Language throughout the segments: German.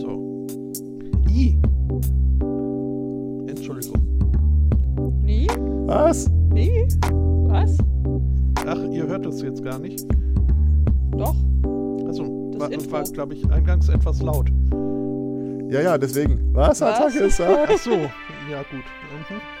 So. I. Entschuldigung. Nie? Was? Nie? Was? Ach, ihr hört das jetzt gar nicht. Doch. Also, Das war, Intro. war glaube ich, eingangs etwas laut. Ja, ja, deswegen. Was, hat Was? Ach so. Ja, gut. Mhm.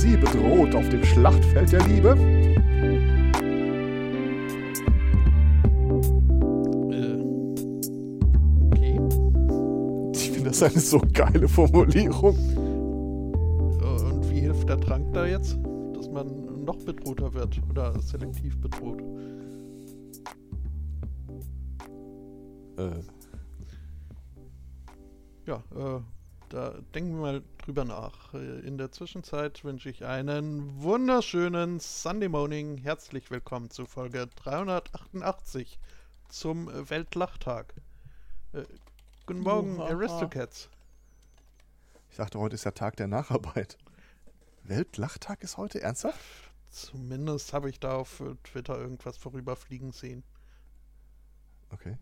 Sie bedroht auf dem Schlachtfeld der Liebe? Äh. Okay. Ich finde das eine so geile Formulierung. Und wie hilft der Trank da jetzt? Dass man noch bedrohter wird oder selektiv bedroht? Äh, denken wir mal drüber nach. Äh, In der Zwischenzeit wünsche ich einen wunderschönen Sunday Morning. Herzlich willkommen zu Folge 388 zum Weltlachtag. Äh, guten Morgen, Uhaha. Aristocats. ich dachte, heute ist ja Tag der Nacharbeit. Weltlachtag ist heute? Ernsthaft? Zumindest habe ich da auf Twitter irgendwas vorüberfliegen sehen. Okay.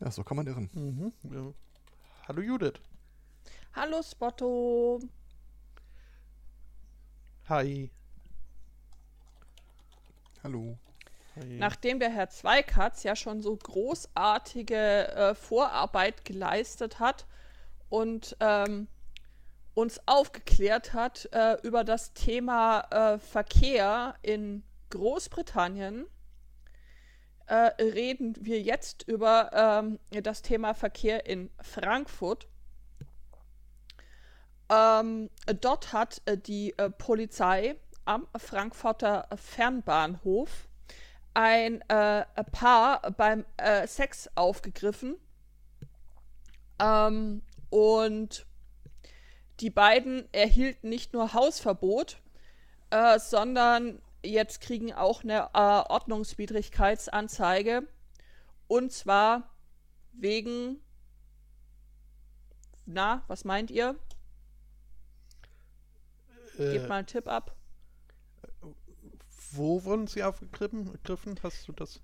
Ja, so kann man irren. Mhm. Ja. Hallo Judith. Hallo Spotto. Hi. Hallo. Hi. Nachdem der Herr Zweikatz ja schon so großartige äh, Vorarbeit geleistet hat und ähm, uns aufgeklärt hat äh, über das Thema äh, Verkehr in Großbritannien, äh, reden wir jetzt über ähm, das Thema Verkehr in Frankfurt. Ähm, dort hat äh, die äh, Polizei am Frankfurter Fernbahnhof ein äh, Paar beim äh, Sex aufgegriffen. Ähm, und die beiden erhielten nicht nur Hausverbot, äh, sondern jetzt kriegen auch eine äh, Ordnungswidrigkeitsanzeige. Und zwar wegen. Na, was meint ihr? Äh, mal einen Tipp ab. wo wurden sie aufgegriffen? Gegriffen? Hast du das?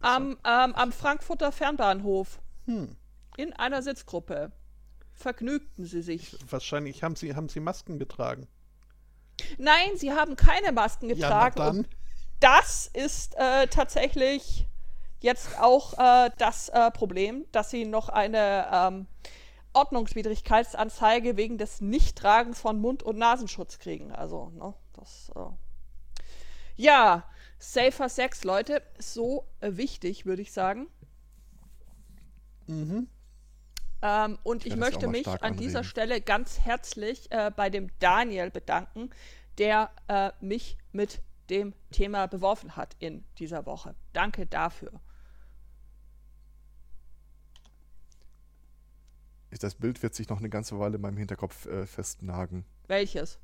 Am, ähm, am Frankfurter Fernbahnhof. Hm. In einer Sitzgruppe. Vergnügten sie sich. Wahrscheinlich haben sie, haben sie Masken getragen. Nein, sie haben keine Masken Ja, getragen. dann. und das ist äh, tatsächlich jetzt auch äh, das äh, Problem, dass sie noch eine ähm, Ordnungswidrigkeitsanzeige wegen des Nichttragens von Mund- und Nasenschutz kriegen. Also, ne, das. Äh ja, safer Sex, Leute, so äh, wichtig, würde ich sagen. Mhm. Ähm, und ich auch möchte mich an dieser anregen. Stelle ganz herzlich äh, bei dem Daniel bedanken, der äh, mich mit dem Thema beworfen hat in dieser Woche. Danke dafür. Das Bild wird sich noch eine ganze Weile in meinem Hinterkopf äh, festnagen. Welches?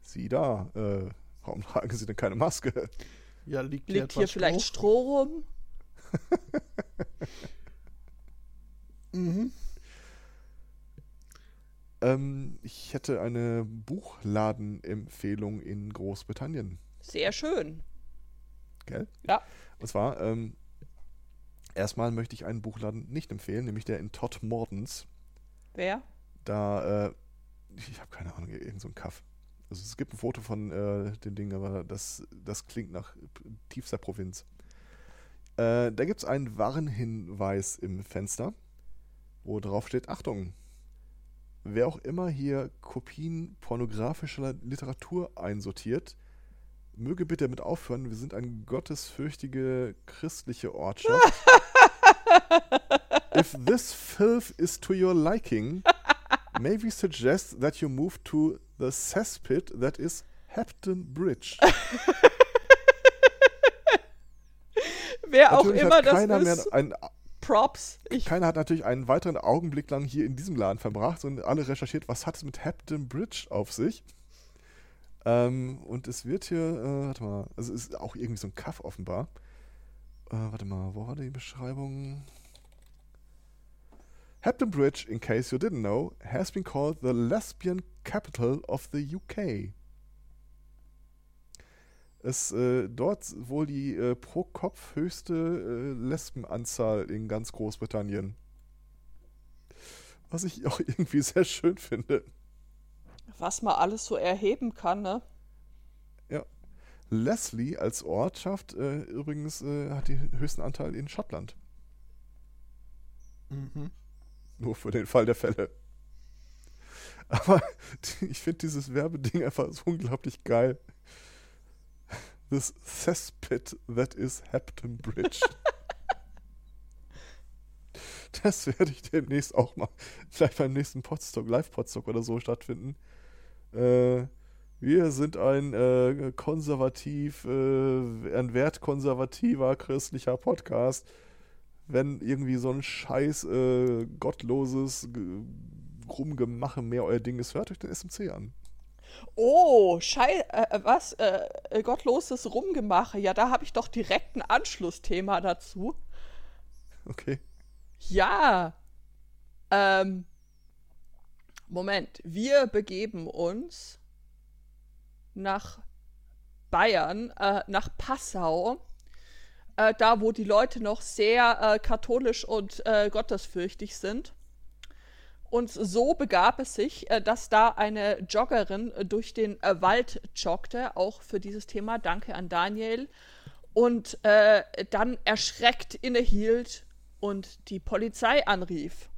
Sie da, äh, warum tragen Sie denn keine Maske? Ja, liegt, Liegt hier hier vielleicht Stroh? Stroh rum? Mhm. Ähm, ich hätte eine Buchladenempfehlung in Großbritannien, Sehr schön. gell? Ja. Und zwar, ähm, erstmal möchte ich einen Buchladen nicht empfehlen, nämlich der in Todd Mordens. Wer? Da, äh, ich habe keine Ahnung, irgend so ein Kaff. Also es gibt ein Foto von äh, dem Ding, aber das, das klingt nach tiefster Provinz. Äh, da gibt es einen Warnhinweis im Fenster, wo drauf steht, Achtung, wer auch immer hier Kopien pornografischer Literatur einsortiert, möge bitte damit aufhören, wir sind eine gottesfürchtige christliche Ortschaft. If this filth is to your liking, may we suggest that you move to the cesspit that is Hepton Bridge. wer auch Natürlich immer hat das ist, einen, Props. Ich, keiner hat natürlich einen weiteren Augenblick lang hier in diesem Laden verbracht und alle recherchiert, was hat es mit Hampton Bridge auf sich. Ähm, und es wird hier, äh, warte mal, also es ist auch irgendwie so ein Kaff offenbar. Äh, warte mal, wo war die Beschreibung? Hampton Bridge, in case you didn't know, has been called the lesbian capital of the UK. Es äh, dort wohl die äh, pro Kopf höchste äh, Lesbenanzahl in ganz Großbritannien. Was ich auch irgendwie sehr schön finde. was man alles so erheben kann, ne? Leslie als Ortschaft äh, übrigens äh, hat den höchsten Anteil in Schottland. Mhm. Nur für den Fall der Fälle. Aber ich finde dieses Werbeding einfach so unglaublich geil. This cesspit that is Hampton Bridge. das werde ich demnächst auch mal, vielleicht beim nächsten Podstock, Live-Podstock oder so stattfinden. Äh, wir sind ein äh, konservativ, äh, ein wertkonservativer christlicher Podcast. Wenn irgendwie so ein scheiß äh, gottloses Rumgemache mehr euer Ding ist, hört euch den SMC an. Oh, Schei, äh, was? Äh, äh, gottloses Rumgemache. Ja, da habe ich doch direkt ein Anschlussthema dazu. Okay. Ja. Ähm. Moment. Wir begeben uns nach Bayern, äh, nach Passau. Äh, da, wo die Leute noch sehr äh, katholisch und äh, gottesfürchtig sind. Und so begab es sich, äh, dass da eine Joggerin äh, durch den Wald joggte, auch für dieses Thema. Danke an Daniel. Und dann erschreckt innehielt und die Polizei anrief.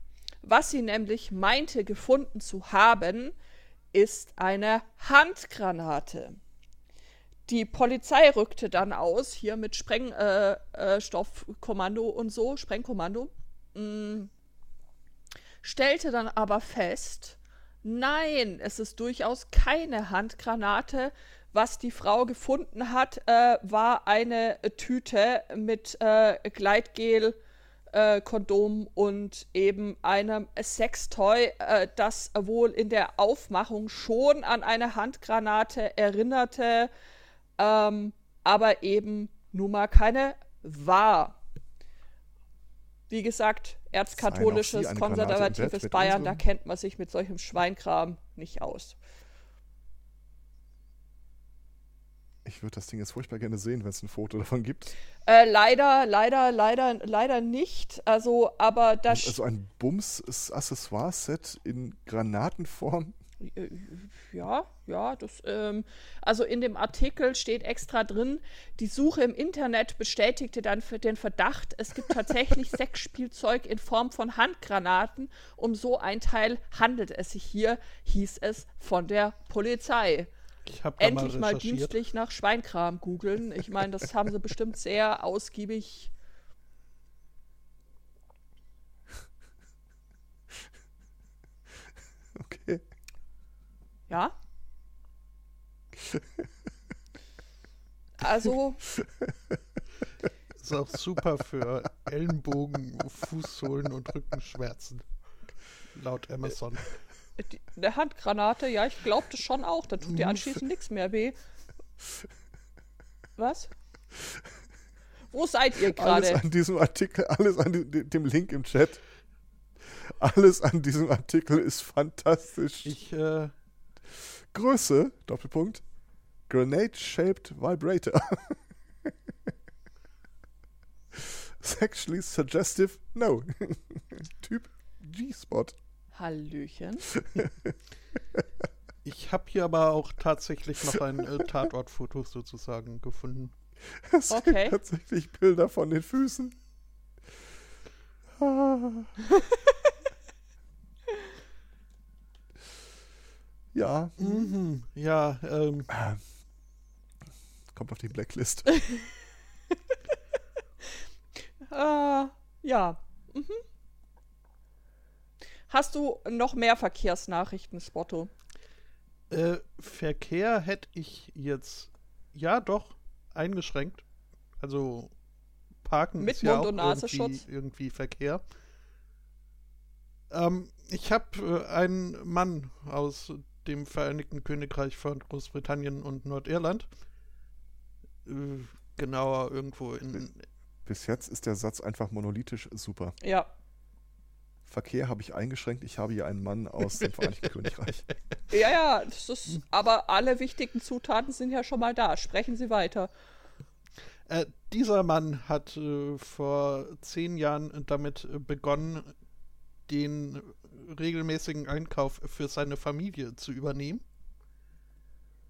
Was sie nämlich meinte gefunden zu haben, ist eine Handgranate. Die Polizei rückte dann aus, hier mit Sprengstoffkommando äh, Stoffkommando und so, Sprengkommando. Mm, stellte dann aber fest, nein, es ist durchaus keine Handgranate. Was die Frau gefunden hat, äh, war eine Tüte mit äh, Gleitgel, äh, Kondom und eben einem Sextoy, äh, das wohl in der Aufmachung schon an eine Handgranate erinnerte, ähm, aber eben nun mal keine war. Wie gesagt, erzkatholisches, konservatives Bayern, da kennt man sich mit solchem Schweinkram nicht aus. Ich würde das Ding jetzt furchtbar gerne sehen, wenn es ein Foto davon gibt. Äh, leider, leider, leider, leider nicht. Also, aber das. Also ein Bums-Accessoire-Set in Granatenform. Äh, Ja, ja, das, ähm, also in dem Artikel steht extra drin, die Suche im Internet bestätigte dann für den Verdacht, es gibt tatsächlich Sexspielzeug in Form von Handgranaten. Um so ein Teil handelt es sich hier, hieß es von der Polizei. Ich mal Endlich mal recherchiert. dienstlich nach Schweinkram googeln. Ich meine, das haben sie bestimmt sehr ausgiebig. Okay. Ja? Also, Ist auch super für Ellenbogen, Fußsohlen und Rückenschmerzen. Laut Amazon. Die, eine Handgranate, ja, ich glaubte schon auch. Da tut dir anschließend nichts mehr weh. Was? Wo seid ihr Alles gerade? an diesem Artikel, alles an dem Link im Chat. Alles an diesem Artikel ist fantastisch. Ich, äh, Größe, Doppelpunkt, Grenade-Shaped Vibrator. Sexually suggestive, no. typ G-Spot. Hallöchen. ich habe hier aber auch tatsächlich noch ein äh, Tatortfoto sozusagen gefunden. Es Okay. gibt tatsächlich Bilder von den Füßen. Ah. ja, Mhm. Ja, ähm, kommt auf die Blacklist. Äh, ja. Mhm. Hast du noch mehr Verkehrsnachrichten, Spotto? äh, Verkehr hätte ich jetzt, ja doch, eingeschränkt. Also Parken Mit ist ja Mund- und auch irgendwie, Nasenschutz. irgendwie Verkehr. Ähm, ich habe äh, einen Mann aus dem Vereinigten Königreich von Großbritannien und Nordirland. Äh, genauer irgendwo in. Bis jetzt ist der Satz einfach monolithisch super. Ja. Verkehr habe ich eingeschränkt. Ich habe hier einen Mann aus dem Vereinigten Königreich. Ja, ja, das ist, aber alle wichtigen Zutaten sind ja schon mal da. Sprechen Sie weiter. Äh, dieser Mann hat äh, vor zehn Jahren damit äh, begonnen, den regelmäßigen Einkauf für seine Familie zu übernehmen.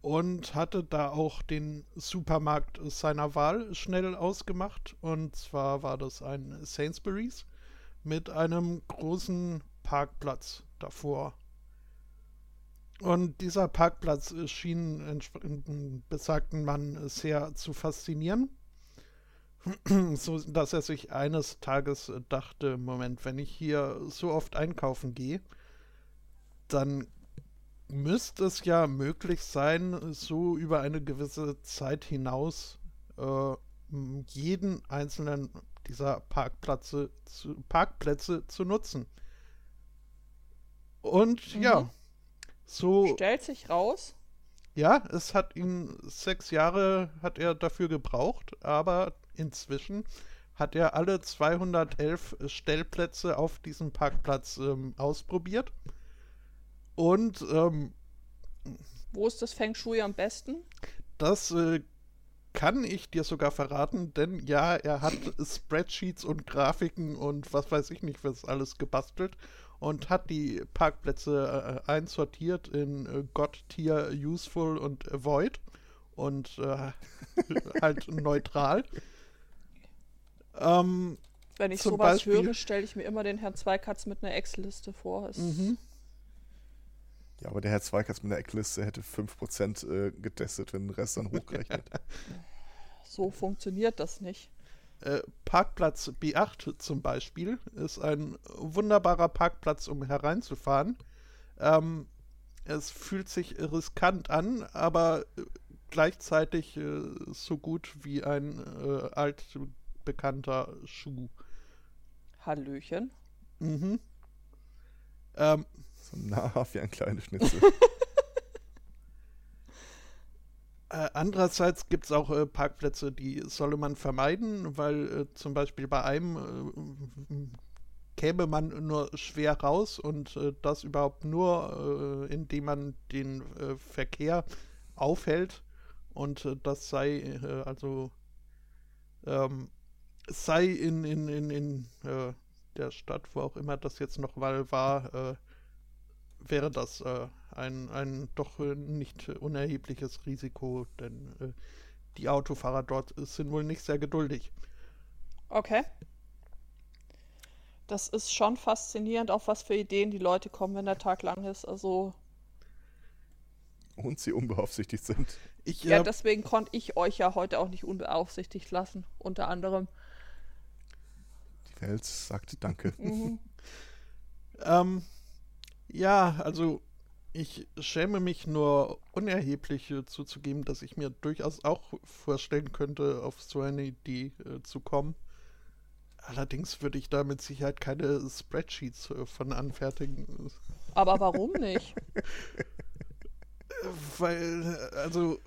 Und hatte da auch den Supermarkt seiner Wahl schnell ausgemacht. Und zwar war das ein Sainsbury's mit einem großen Parkplatz davor. Und dieser Parkplatz schien den besagten Mann sehr zu faszinieren, so dass er sich eines Tages dachte, Moment, wenn ich hier so oft einkaufen gehe, dann müsste es ja möglich sein, so über eine gewisse Zeit hinaus äh, jeden einzelnen dieser Parkplätze zu, Parkplätze zu nutzen. Und ja, Mhm. so Stellt sich raus. ja, es hat ihn sechs Jahre hat er dafür gebraucht, aber inzwischen hat er alle 211 Stellplätze auf diesem Parkplatz ähm, ausprobiert. Und ähm, Wo ist das Feng Shui am besten? das äh, kann ich dir sogar verraten, denn ja, er hat Spreadsheets und Grafiken und was weiß ich nicht, was alles gebastelt und hat die Parkplätze äh, einsortiert in äh, God, Tier, Useful und Avoid und äh, halt neutral. Ähm, Wenn ich sowas Beispiel- höre, stelle ich mir immer den Herrn Zweikatz mit einer Excel-Liste vor. Mhm. Ja, aber der Herr Zweikatz mit der Eckliste hätte 5% äh, getestet, wenn den Rest dann hochgerechnet. So funktioniert das nicht. Äh, Parkplatz B8 zum Beispiel ist ein wunderbarer Parkplatz, um hereinzufahren. Ähm, es fühlt sich riskant an, aber äh, gleichzeitig äh, so gut wie ein äh, altbekannter Schuh. Hallöchen. Mhm. Ähm, so nahrhaft wie ein kleines Schnitzel. Äh, andererseits gibt es auch äh, Parkplätze, die solle man vermeiden, weil äh, zum Beispiel bei einem äh, käme man nur schwer raus und äh, das überhaupt nur, indem man den Verkehr aufhält und das sei also ähm, sei in, in, in, in der Stadt, wo auch immer das jetzt noch mal war, wäre das äh, ein, ein doch äh, nicht unerhebliches Risiko, denn äh, die Autofahrer dort sind wohl nicht sehr geduldig. Okay. Das ist schon faszinierend, auf was für Ideen die Leute kommen, wenn der Tag lang ist. Also, Und sie unbeaufsichtigt sind. Ich, ja, äh, deswegen konnte ich euch ja heute auch nicht unbeaufsichtigt lassen, unter anderem. Die Welt sagt Danke. Mhm. ähm, ja, also ich schäme mich nur unerheblich äh, zuzugeben, dass ich mir durchaus auch vorstellen könnte, auf so eine Idee äh, zu kommen. Allerdings würde ich da mit Sicherheit keine Spreadsheets äh, von anfertigen. Aber warum nicht? Weil, äh, also,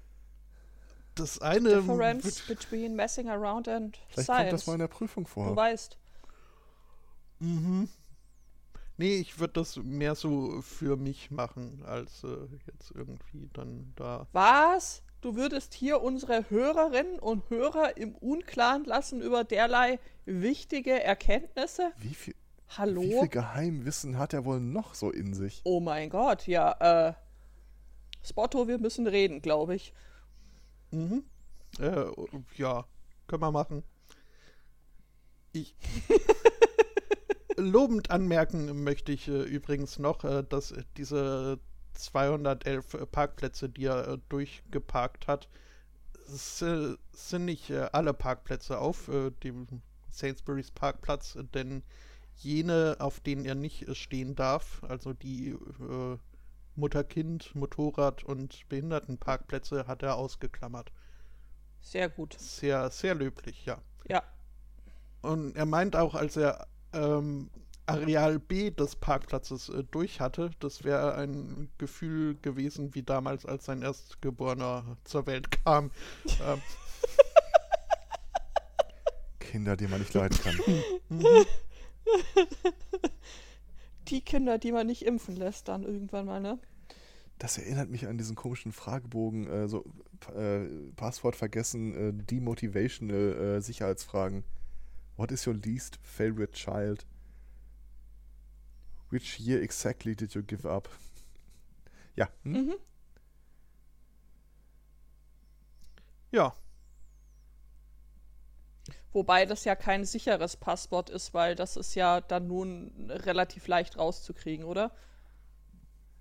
das eine. Difference between messing around and Vielleicht science. kommt das mal in der Prüfung Du vor. weißt. Mhm. Nee, ich würde das mehr so für mich machen, als äh, jetzt irgendwie dann da. Was? Du würdest hier unsere Hörerinnen und Hörer im Unklaren lassen über derlei wichtige Erkenntnisse? Wie viel, Hallo? wie viel Geheimwissen hat er wohl noch so in sich? Oh mein Gott, ja, äh. Spotto, wir müssen reden, glaube ich. Mhm. Äh, ja, können wir machen. Ich. Lobend anmerken möchte ich äh, übrigens noch, äh, dass diese 211 äh, Parkplätze, die er äh, durchgeparkt hat, sind nicht äh, alle Parkplätze auf äh, dem Sainsbury's Parkplatz, denn jene, auf denen er nicht stehen darf, also die Mutter-Kind, Motorrad- und Behindertenparkplätze, hat er ausgeklammert. Sehr gut. Sehr, sehr löblich, ja. Ja. Und er meint auch, als er ähm, Areal B des Parkplatzes äh, durch hatte, das wäre ein Gefühl gewesen wie damals, als sein Erstgeborener zur Welt kam. ähm, Kinder, die man nicht leiden kann. Die Kinder, die man nicht impfen lässt, dann irgendwann mal, ne? Das erinnert mich an diesen komischen Fragebogen, äh, so äh, Passwort vergessen, äh, demotivational äh, Sicherheitsfragen. What is your least favorite child? Which year exactly did you give up? Ja. Hm? Mhm. ja, Wobei das ja kein sicheres Passwort ist, weil das ist ja dann nun relativ leicht rauszukriegen, oder?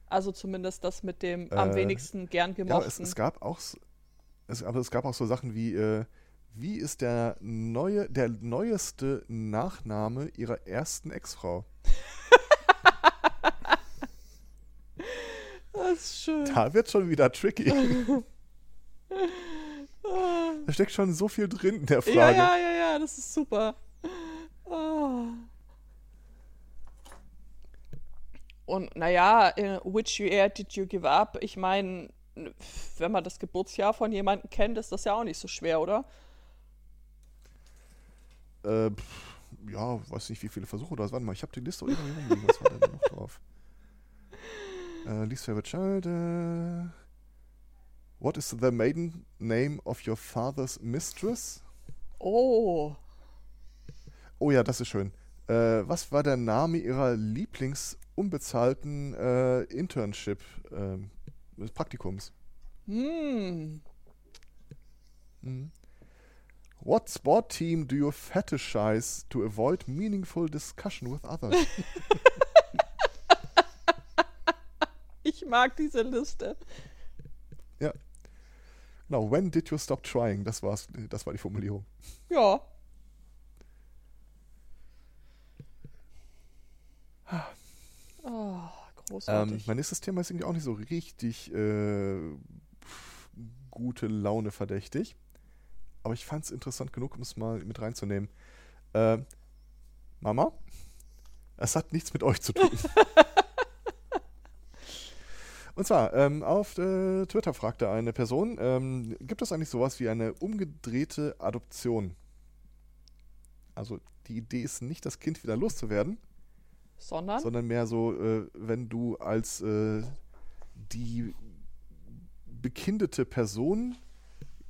Also zumindest das mit dem am Äh, wenigsten gern Ja, gemochten. es, es gab auch, es, aber es gab auch so Sachen wie, äh, wie ist der neue, der neueste Nachname ihrer ersten Ex-Frau? das ist schön. Da wird schon wieder tricky. da steckt schon so viel drin in der Ja, Frage. ja, ja, ja, das ist super. Ah. Und naja, äh, which year did you give up? Ich meine, wenn man das Geburtsjahr von jemandem kennt, ist das ja auch nicht so schwer, oder? Äh, pff, ja, weiß nicht, wie viele Versuche. Warte mal, ich habe die Liste irgendwie rumliegen. Was war denn da noch drauf? Äh, least favorite child. Äh, what is the maiden name of your father's mistress? Oh, Oh ja, das ist schön. Äh, was war der Name ihrer Lieblingsunbezahlten äh, Internship, ähm, des Praktikums? hm. Mhm. What sport team do you fetishize to avoid meaningful discussion with others? Ich mag diese Liste. Genau, when did you stop trying? Das war's, das war die Formulierung. Ja. Oh, Ähm, großartig. mein nächstes Thema ist irgendwie auch nicht so richtig äh, pf, gute Laune verdächtig. Aber ich fand es interessant genug, um es mal mit reinzunehmen. Äh, Mama, es hat nichts mit euch zu tun. Und zwar, ähm, auf äh, Twitter fragte eine Person, ähm, gibt es eigentlich sowas wie eine umgedrehte Adoption? Also die Idee ist nicht, das Kind wieder loszuwerden, Sondern? sondern mehr so, äh, wenn du als äh, die bekindete Person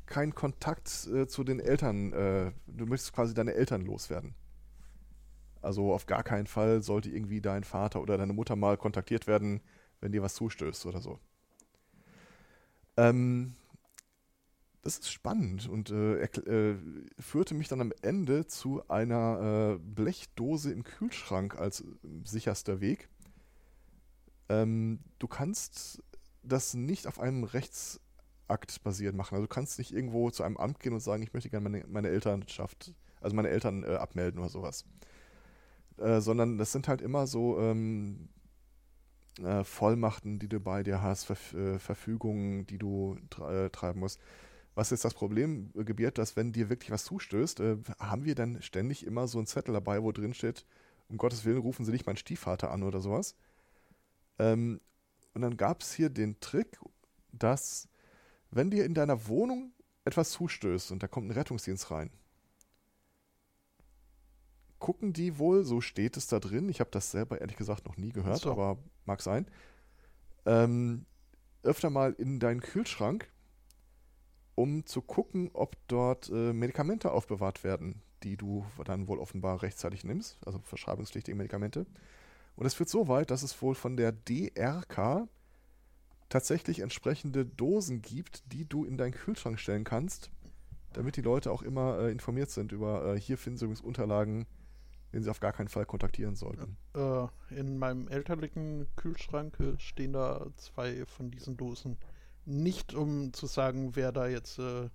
keinen Kontakt äh, zu den Eltern, äh, du möchtest quasi deine Eltern loswerden. Also auf gar keinen Fall sollte irgendwie dein Vater oder deine Mutter mal kontaktiert werden, wenn dir was zustößt oder so. Ähm, das ist spannend und äh, äh, führte mich dann am Ende zu einer äh, Blechdose im Kühlschrank als äh, sicherster Weg. Ähm, du kannst das nicht auf einem Rechtsakt basierend machen. Also du kannst nicht irgendwo zu einem Amt gehen und sagen, ich möchte gerne meine, meine Elternschaft, also meine Eltern äh, abmelden oder sowas. Äh, sondern das sind halt immer so ähm, äh, Vollmachten, die du bei dir hast, Verf äh, Verfügungen, die du äh, treiben musst. Was jetzt das Problem gebiert, dass wenn dir wirklich was zustößt, äh, haben wir dann ständig immer so einen Zettel dabei, wo drin steht, um Gottes Willen rufen Sie nicht meinen Stiefvater an oder sowas. Ähm, und dann gab es hier den Trick, dass wenn dir in deiner Wohnung etwas zustößt und da kommt ein Rettungsdienst rein, gucken die wohl, so steht es da drin, ich habe das selber ehrlich gesagt noch nie gehört, So. aber mag sein, ähm, öfter mal in deinen Kühlschrank, um zu gucken, ob dort äh, Medikamente aufbewahrt werden, die du dann wohl offenbar rechtzeitig nimmst, also verschreibungspflichtige Medikamente. Und es führt so weit, dass es wohl von der DRK tatsächlich entsprechende Dosen gibt, die du in deinen Kühlschrank stellen kannst, damit die Leute auch immer äh, informiert sind über, äh, hier finden sie übrigens Unterlagen, den sie auf gar keinen Fall kontaktieren sollten. Äh, in meinem elterlichen Kühlschrank äh, stehen da zwei von diesen Dosen. Nicht um zu sagen, wer da jetzt äh,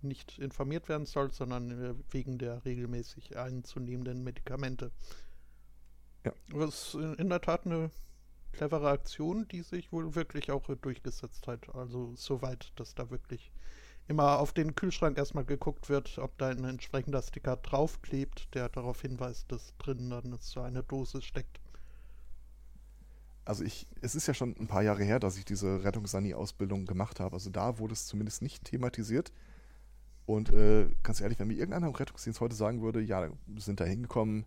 nicht informiert werden soll, sondern äh, wegen der regelmäßig einzunehmenden Medikamente. Ja. Was in, in der Tat eine clevere Aktion, die sich wohl wirklich auch durchgesetzt hat. Also soweit, dass da wirklich immer auf den Kühlschrank erstmal geguckt wird, ob da ein entsprechender Sticker draufklebt, der darauf hinweist, dass drin dann so eine Dose steckt. Also ich, es ist ja schon ein paar Jahre her, dass ich diese Rettungssani-Ausbildung gemacht habe. Also da wurde es zumindest nicht thematisiert. Und äh, ganz ehrlich, wenn mir irgendeiner im Rettungsdienst heute sagen würde, ja, sind da hingekommen,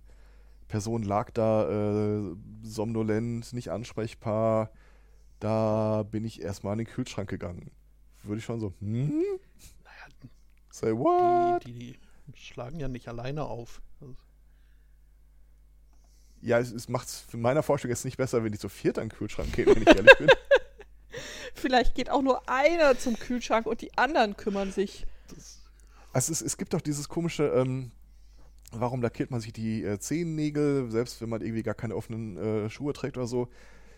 Person lag da äh, somnolent, nicht ansprechbar, da bin ich erstmal in den Kühlschrank gegangen. Würde ich schon so, hm? Naja, Say what? die, die, die schlagen ja nicht alleine auf. Also, Ja, es, es macht es für meiner Vorstellung jetzt nicht besser, wenn die zu viert an den Kühlschrank gehen, wenn ich ehrlich bin. Vielleicht geht auch nur einer zum Kühlschrank und die anderen kümmern sich. das, Also es, es gibt doch dieses komische, ähm, warum lackiert man sich die äh, Zehennägel, selbst wenn man irgendwie gar keine offenen äh, Schuhe trägt oder so.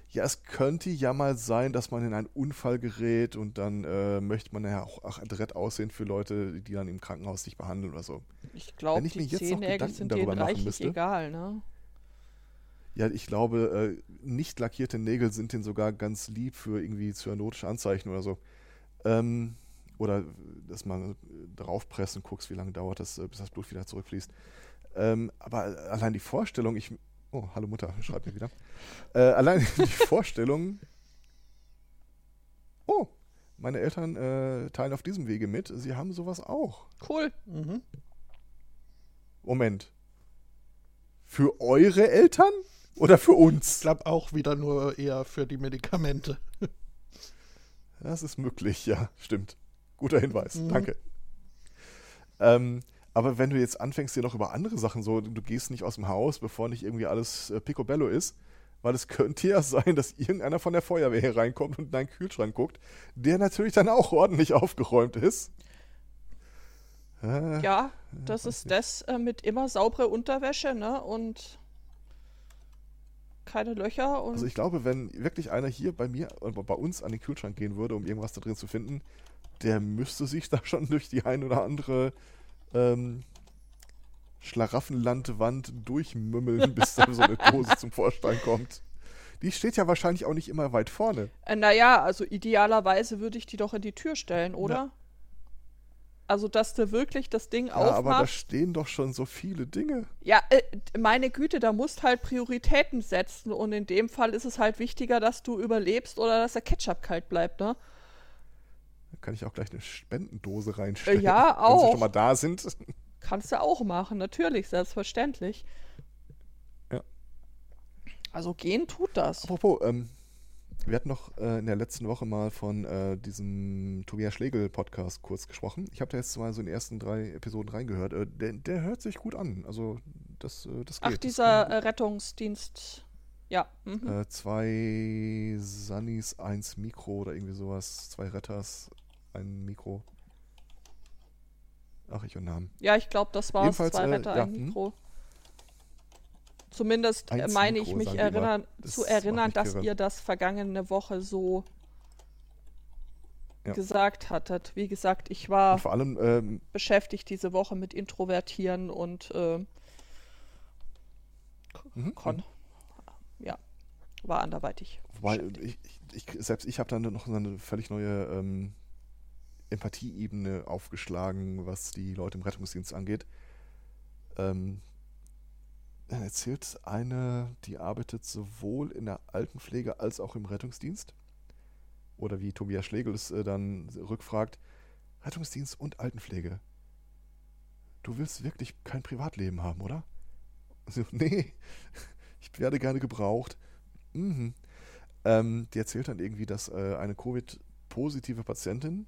Ja, es könnte ja mal sein, dass man in einen Unfall gerät und dann äh, möchte man ja auch, adrett aussehen für Leute, die dann im Krankenhaus sich behandeln oder so. Ich glaube, die mir Zehennägel sind denen reichlich müsste. egal, ne? Ja, ich glaube, äh, nicht lackierte Nägel sind denen sogar ganz lieb für irgendwie cyanotische Anzeichen oder so. Ähm, oder dass man draufpresst und guckst, wie lange dauert das, äh, bis das Blut wieder zurückfließt. Ähm, aber allein die Vorstellung, ich. Oh, hallo Mutter, schreibt mir wieder. Äh, allein die Vorstellung. Oh, meine Eltern äh, teilen auf diesem Wege mit. Sie haben sowas auch. Cool. mhm. Moment. Für eure Eltern oder für Ich uns? glaube auch wieder nur eher für die Medikamente. Das ist möglich, ja, stimmt. Guter Hinweis, Mhm. danke. Ähm, aber wenn du jetzt anfängst, dir noch über andere Sachen so, du gehst nicht aus dem Haus, bevor nicht irgendwie alles äh, picobello ist, weil es könnte ja sein, dass irgendeiner von der Feuerwehr hier reinkommt und in deinen Kühlschrank guckt, der natürlich dann auch ordentlich aufgeräumt ist. Äh, Ja, das ist das äh, mit immer saubere Unterwäsche, ne? Und keine Löcher und Also ich glaube, wenn wirklich einer hier bei mir oder bei uns an den Kühlschrank gehen würde, um irgendwas da drin zu finden, der müsste sich da schon durch die ein oder andere ähm, Schlaraffenlandwand durchmümmeln, bis da so eine Dose zum Vorschein kommt. Die steht ja wahrscheinlich auch nicht immer weit vorne. Äh, naja, also idealerweise würde ich die doch in die Tür stellen, oder? Also, dass du wirklich das Ding Ja, aber da aufmachst. stehen doch schon so viele Dinge. Ja, äh, meine Güte, da musst halt Prioritäten setzen und in dem Fall ist es halt wichtiger, dass du überlebst oder dass der Ketchup kalt bleibt, ne? Da kann ich auch gleich eine Spendendose reinstellen. Ja, Wenn sie auch. schon mal da sind. Kannst du auch machen, natürlich, selbstverständlich. Ja. Also gehen tut das. Apropos, ähm, wir hatten noch äh, in der letzten Woche mal von äh, diesem Tobias Schlegel-Podcast kurz gesprochen. Ich habe da jetzt mal so in die ersten drei Episoden reingehört. Äh, der, der hört sich gut an. Also das, äh, das geht. Ach, dieser äh, Rettungsdienst. Ja. Mhm. äh, zwei Sunnis, eins Mikro oder irgendwie sowas. Zwei Retters, ein Mikro. Ach, ich und Namen. Ja, ich glaube, das war es. Zwei äh, Retter, ja, ein hm. Mikro. Zumindest äh, Eins meine ich Mikro, mich die immer. erinnern, zu erinnern, mich dass kirre. ihr das vergangene Woche so Ja. gesagt hattet. Wie gesagt, ich war Und vor allem, ähm, beschäftigt diese Woche mit Introvertieren und äh, mhm, kon. Ja, war anderweitig. Beschäftigt. ich, ich, selbst ich habe dann noch eine völlig neue ähm, Empathieebene aufgeschlagen, was die Leute im Rettungsdienst angeht. Ähm, dann erzählt eine, die arbeitet sowohl in der Altenpflege als auch im Rettungsdienst. Oder wie Tobias Schlegel es äh, dann rückfragt, Rettungsdienst und Altenpflege. Du willst wirklich kein Privatleben haben, oder? So, nee, ich werde gerne gebraucht. Mhm. Ähm, die erzählt dann irgendwie, dass äh, eine Covid-positive Patientin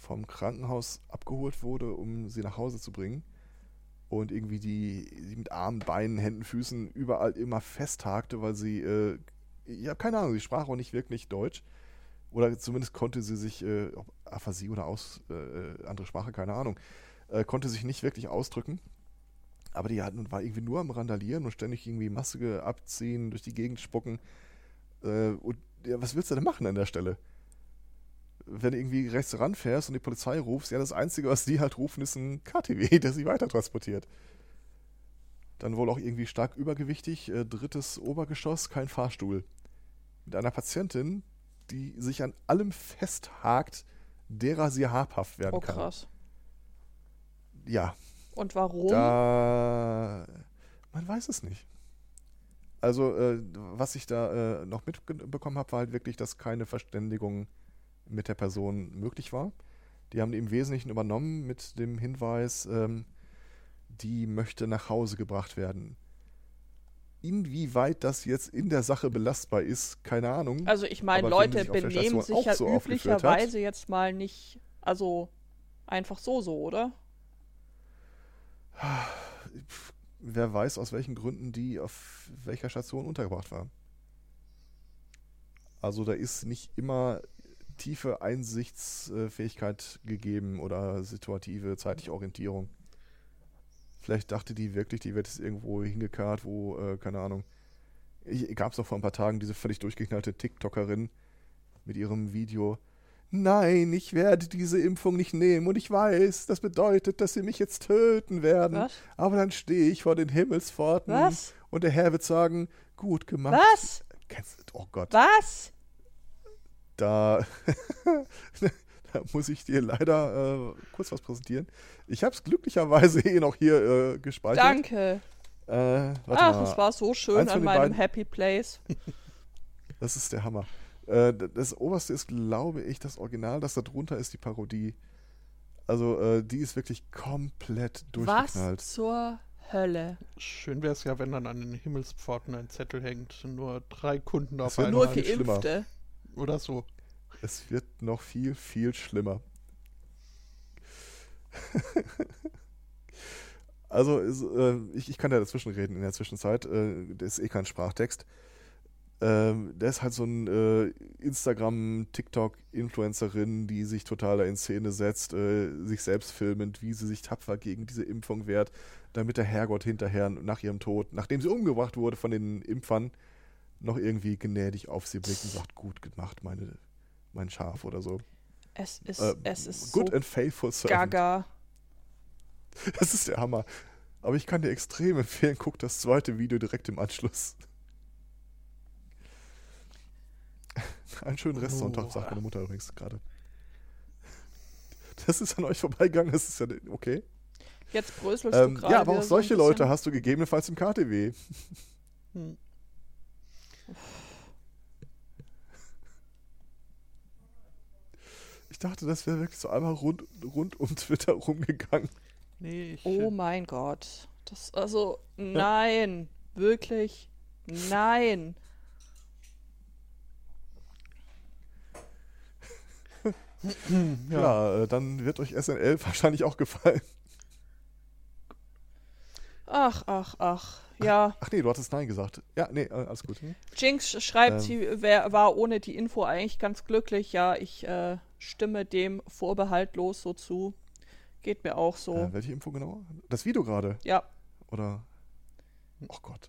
vom Krankenhaus abgeholt wurde, um sie nach Hause zu bringen. Und irgendwie die, die mit Armen, Beinen, Händen, Füßen überall immer festhakte, weil sie, äh, ja, keine Ahnung, sie sprach auch nicht wirklich Deutsch. Oder zumindest konnte sie sich, äh, ob Aphasie oder aus, äh, andere Sprache, keine Ahnung, äh, konnte sich nicht wirklich ausdrücken. Aber die hatten, war irgendwie nur am Randalieren und ständig irgendwie Maske abziehen, durch die Gegend spucken. Äh, und ja, was willst du denn machen an der Stelle? Wenn du irgendwie rechts ranfährst und die Polizei rufst, ja, das Einzige, was die halt rufen, ist ein KTW, der sie weiter transportiert. Dann wohl auch irgendwie stark übergewichtig, äh, drittes Obergeschoss, kein Fahrstuhl. Mit einer Patientin, die sich an allem festhakt, derer sie habhaft werden Oh, kann. krass. Ja, Und warum? da. Man weiß es nicht. Also, äh, was ich da äh, noch mitbekommen habe, war halt wirklich, dass keine Verständigung mit der Person möglich war. Die haben die im Wesentlichen übernommen mit dem Hinweis, ähm, die möchte nach Hause gebracht werden. Inwieweit das jetzt in der Sache belastbar ist, keine Ahnung. Also ich meine, Leute sich benehmen sich ja so üblicherweise jetzt mal nicht, also einfach so so, oder? Wer weiß, aus welchen Gründen die auf welcher Station untergebracht war. Also da ist nicht immer tiefe Einsichtsfähigkeit gegeben oder situative zeitliche Orientierung. Vielleicht dachte die wirklich, die wird jetzt irgendwo hingekarrt, wo, äh, keine Ahnung. Gab es doch vor ein paar Tagen diese völlig durchgeknallte TikTokerin mit ihrem Video. Nein, ich werde diese Impfung nicht nehmen und ich weiß, das bedeutet, dass sie mich jetzt töten werden. Was? Aber dann stehe ich vor den Himmelspforten Was? und der Herr wird sagen, gut gemacht. Was? Kennst du, oh Gott, Was? Da, da muss ich dir leider äh, kurz was präsentieren. Ich habe es glücklicherweise eh noch hier äh, gespeichert. Danke. Äh, warte Ach, mal. es war so schön an meinem beiden- Happy Place. Das ist der Hammer. Äh, das oberste ist, glaube ich, das Original. Das da drunter ist die Parodie. Also, äh, die ist wirklich komplett Was durchgeknallt. zur Hölle? Schön wäre es ja, wenn dann an den Himmelspforten ein Zettel hängt. Nur drei Kunden Das auf einmal. Nur viel schlimmer. Oder so. Es wird noch viel, viel schlimmer. also, es, äh, ich, ich kann da dazwischen reden in der Zwischenzeit. Äh, das ist eh kein Sprachtext. Ähm, der ist halt so ein äh, Instagram, TikTok-Influencerin, die sich total da in Szene setzt, äh, sich selbst filmend, wie sie sich tapfer gegen diese Impfung wehrt, damit der Herrgott hinterher nach ihrem Tod, nachdem sie umgebracht wurde von den Impfern, noch irgendwie gnädig auf sie blickt und sagt, gut gemacht, meine, mein Schaf oder so. Es ist, Äh, es ist good so and faithful servant. gaga. Das ist der Hammer. Aber ich kann dir extrem empfehlen, guck das zweite Video direkt im Anschluss. Einen schönen Restsonntag, Oh. sagt meine Mutter übrigens gerade. Das ist an euch vorbeigegangen, das ist ja okay. Jetzt bröselst Ähm, du gerade. ja, aber auch so solche Leute bisschen. hast du gegebenenfalls im KTW. Hm. Ich dachte, das wäre wirklich so einmal rund, rund um Twitter rumgegangen. Nee, ich. Oh mein Gott. Das, also, nein. Wirklich. Nein. ja. Ja, äh, dann wird euch SNL wahrscheinlich auch gefallen. Ach, ach, ach. Ja. Ach nee, du hattest Nein gesagt. Ja, nee, äh, alles gut. Jinx schreibt, Ähm. sie wär, war ohne die Info eigentlich ganz glücklich. Ja, ich äh, stimme dem vorbehaltlos so zu. Geht mir auch so. Äh, welche Info genau? Das Video gerade? ja. Oder? Oh Gott.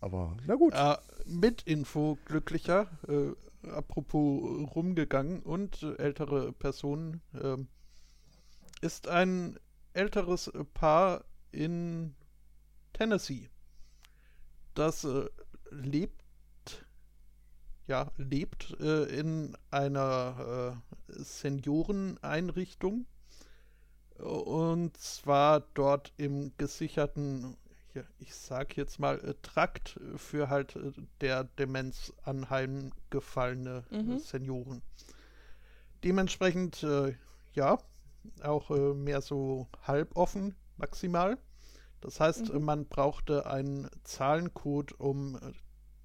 Aber, na gut. Äh, mit Info glücklicher, äh, apropos rumgegangen und äh, ältere Personen, ähm, ist ein älteres Paar in Tennessee. Das äh, lebt, ja, lebt äh, in einer äh, Senioreneinrichtung. Und zwar dort im gesicherten, ja, ich sag jetzt mal, äh, Trakt für halt äh, der Demenz anheimgefallene äh, Mhm. Senioren. Dementsprechend, äh, ja, auch äh, mehr so halboffen maximal. Das heißt, Mhm. man brauchte einen Zahlencode, um äh,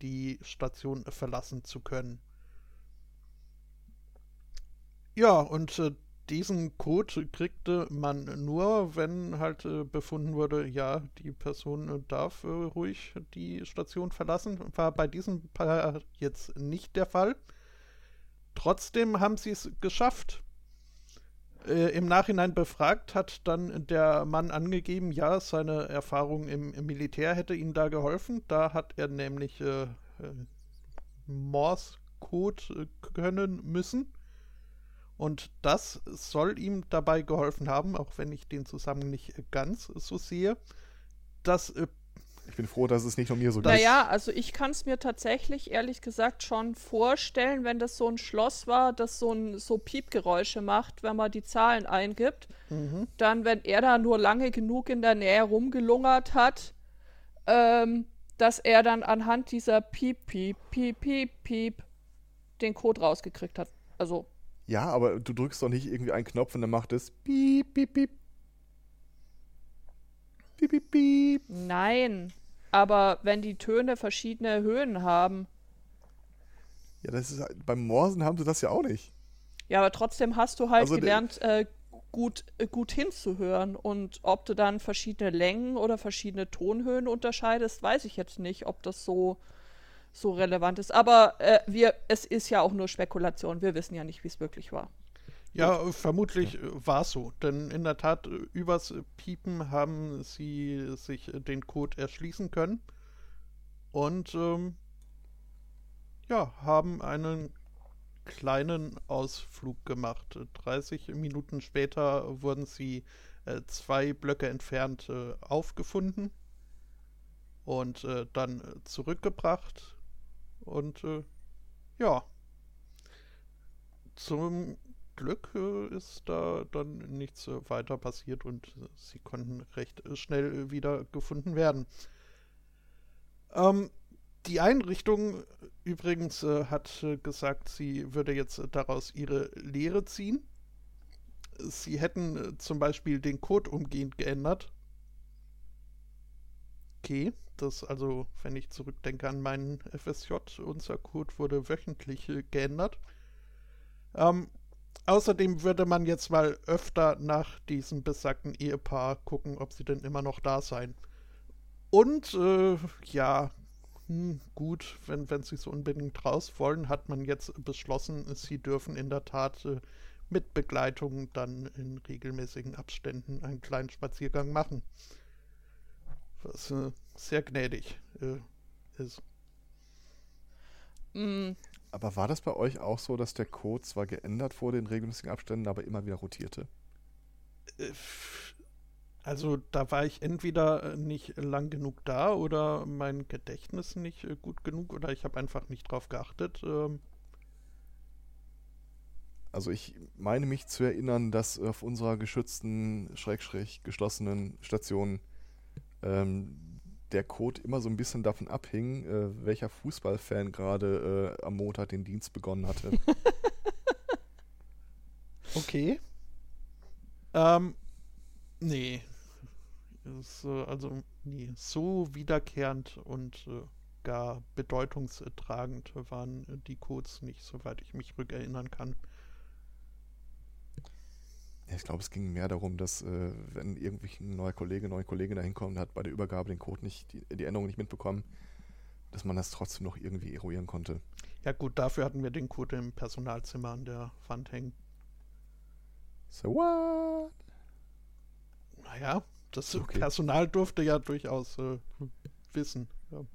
die Station verlassen zu können. Ja, und äh, diesen Code kriegte man nur, wenn halt äh, befunden wurde, ja, die Person äh, darf äh, ruhig die Station verlassen. War bei diesem Paar jetzt nicht der Fall. Trotzdem haben sie es geschafft. Äh, Im Nachhinein befragt hat dann der Mann angegeben, ja, seine Erfahrung im, im Militär hätte ihm da geholfen. Da hat er nämlich äh, äh, Morse-Code äh, können müssen. Und das soll ihm dabei geholfen haben, auch wenn ich den Zusammenhang nicht ganz so sehe, dass äh, Ich bin froh, dass es nicht nur mir so geht. Naja, also ich kann es mir tatsächlich, ehrlich gesagt, schon vorstellen, wenn das so ein Schloss war, das so, ein, so Piepgeräusche macht, wenn man die Zahlen eingibt. Mhm. Dann, wenn er da nur lange genug in der Nähe rumgelungert hat, ähm, dass er dann anhand dieser Piep, Piep, Piep, Piep, Piep den Code rausgekriegt hat. Also. Ja, aber du drückst doch nicht irgendwie einen Knopf und dann macht es Piep, Piep, Piep. Piep, piep, piep. Nein, aber wenn die Töne verschiedene Höhen haben. Ja, das ist beim Morsen haben sie das ja auch nicht. Ja, aber trotzdem hast du halt also gelernt, äh, gut, äh, gut hinzuhören. Und ob du dann verschiedene Längen oder verschiedene Tonhöhen unterscheidest, weiß ich jetzt nicht, ob das so, so relevant ist. Aber äh, wir, es ist ja auch nur Spekulation. Wir wissen ja nicht, wie es wirklich war. Ja, vermutlich war es so. Denn in der Tat, übers Piepen haben sie sich den Code erschließen können. Und ähm, ja, haben einen kleinen Ausflug gemacht. 30 Minuten später wurden sie äh, zwei Blöcke entfernt äh, aufgefunden und äh, dann zurückgebracht. Und äh, ja, zum Glück äh, ist da dann nichts äh, weiter passiert und äh, sie konnten recht schnell wieder gefunden werden. Ähm, die Einrichtung übrigens äh, hat gesagt, sie würde jetzt daraus ihre Lehre ziehen. Sie hätten äh, zum Beispiel den Code umgehend geändert. Okay, das also, wenn ich zurückdenke an meinen FSJ, unser Code wurde wöchentlich äh, geändert. Ähm, Außerdem würde man jetzt mal öfter nach diesem besagten Ehepaar gucken, ob sie denn immer noch da seien. Und äh, ja, hm, gut, wenn, wenn sie so unbedingt raus wollen, hat man jetzt beschlossen, sie dürfen in der Tat äh, mit Begleitung dann in regelmäßigen Abständen einen kleinen Spaziergang machen. Was äh, sehr gnädig äh, ist. Aber war das bei euch auch so, dass der Code zwar geändert wurde in regelmäßigen Abständen, aber immer wieder rotierte? Äh, also da war ich entweder äh, nicht lang genug da oder mein Gedächtnis nicht äh, gut genug oder ich habe einfach nicht drauf geachtet. Ähm. Also ich meine mich zu erinnern, dass auf unserer geschützten, schräg, geschlossenen Station ähm, der Code immer so ein bisschen davon abhing, äh, welcher Fußballfan gerade äh, am Montag den Dienst begonnen hatte. okay. Ähm, nee. Ist, äh, also, nee, so wiederkehrend und äh, gar bedeutungstragend waren die Codes nicht, soweit ich mich rückerinnern kann. Ich glaube, es ging mehr darum, dass äh, wenn irgendwie ein neuer Kollege, neue Kollegin da hinkommt, hat bei der Übergabe den Code nicht, die, die Änderung nicht mitbekommen, dass man das trotzdem noch irgendwie eruieren konnte. Ja gut, dafür hatten wir den Code im Personalzimmer an der Wand hängen. So what? Naja, das okay. Personal durfte ja durchaus äh, wissen. Ja.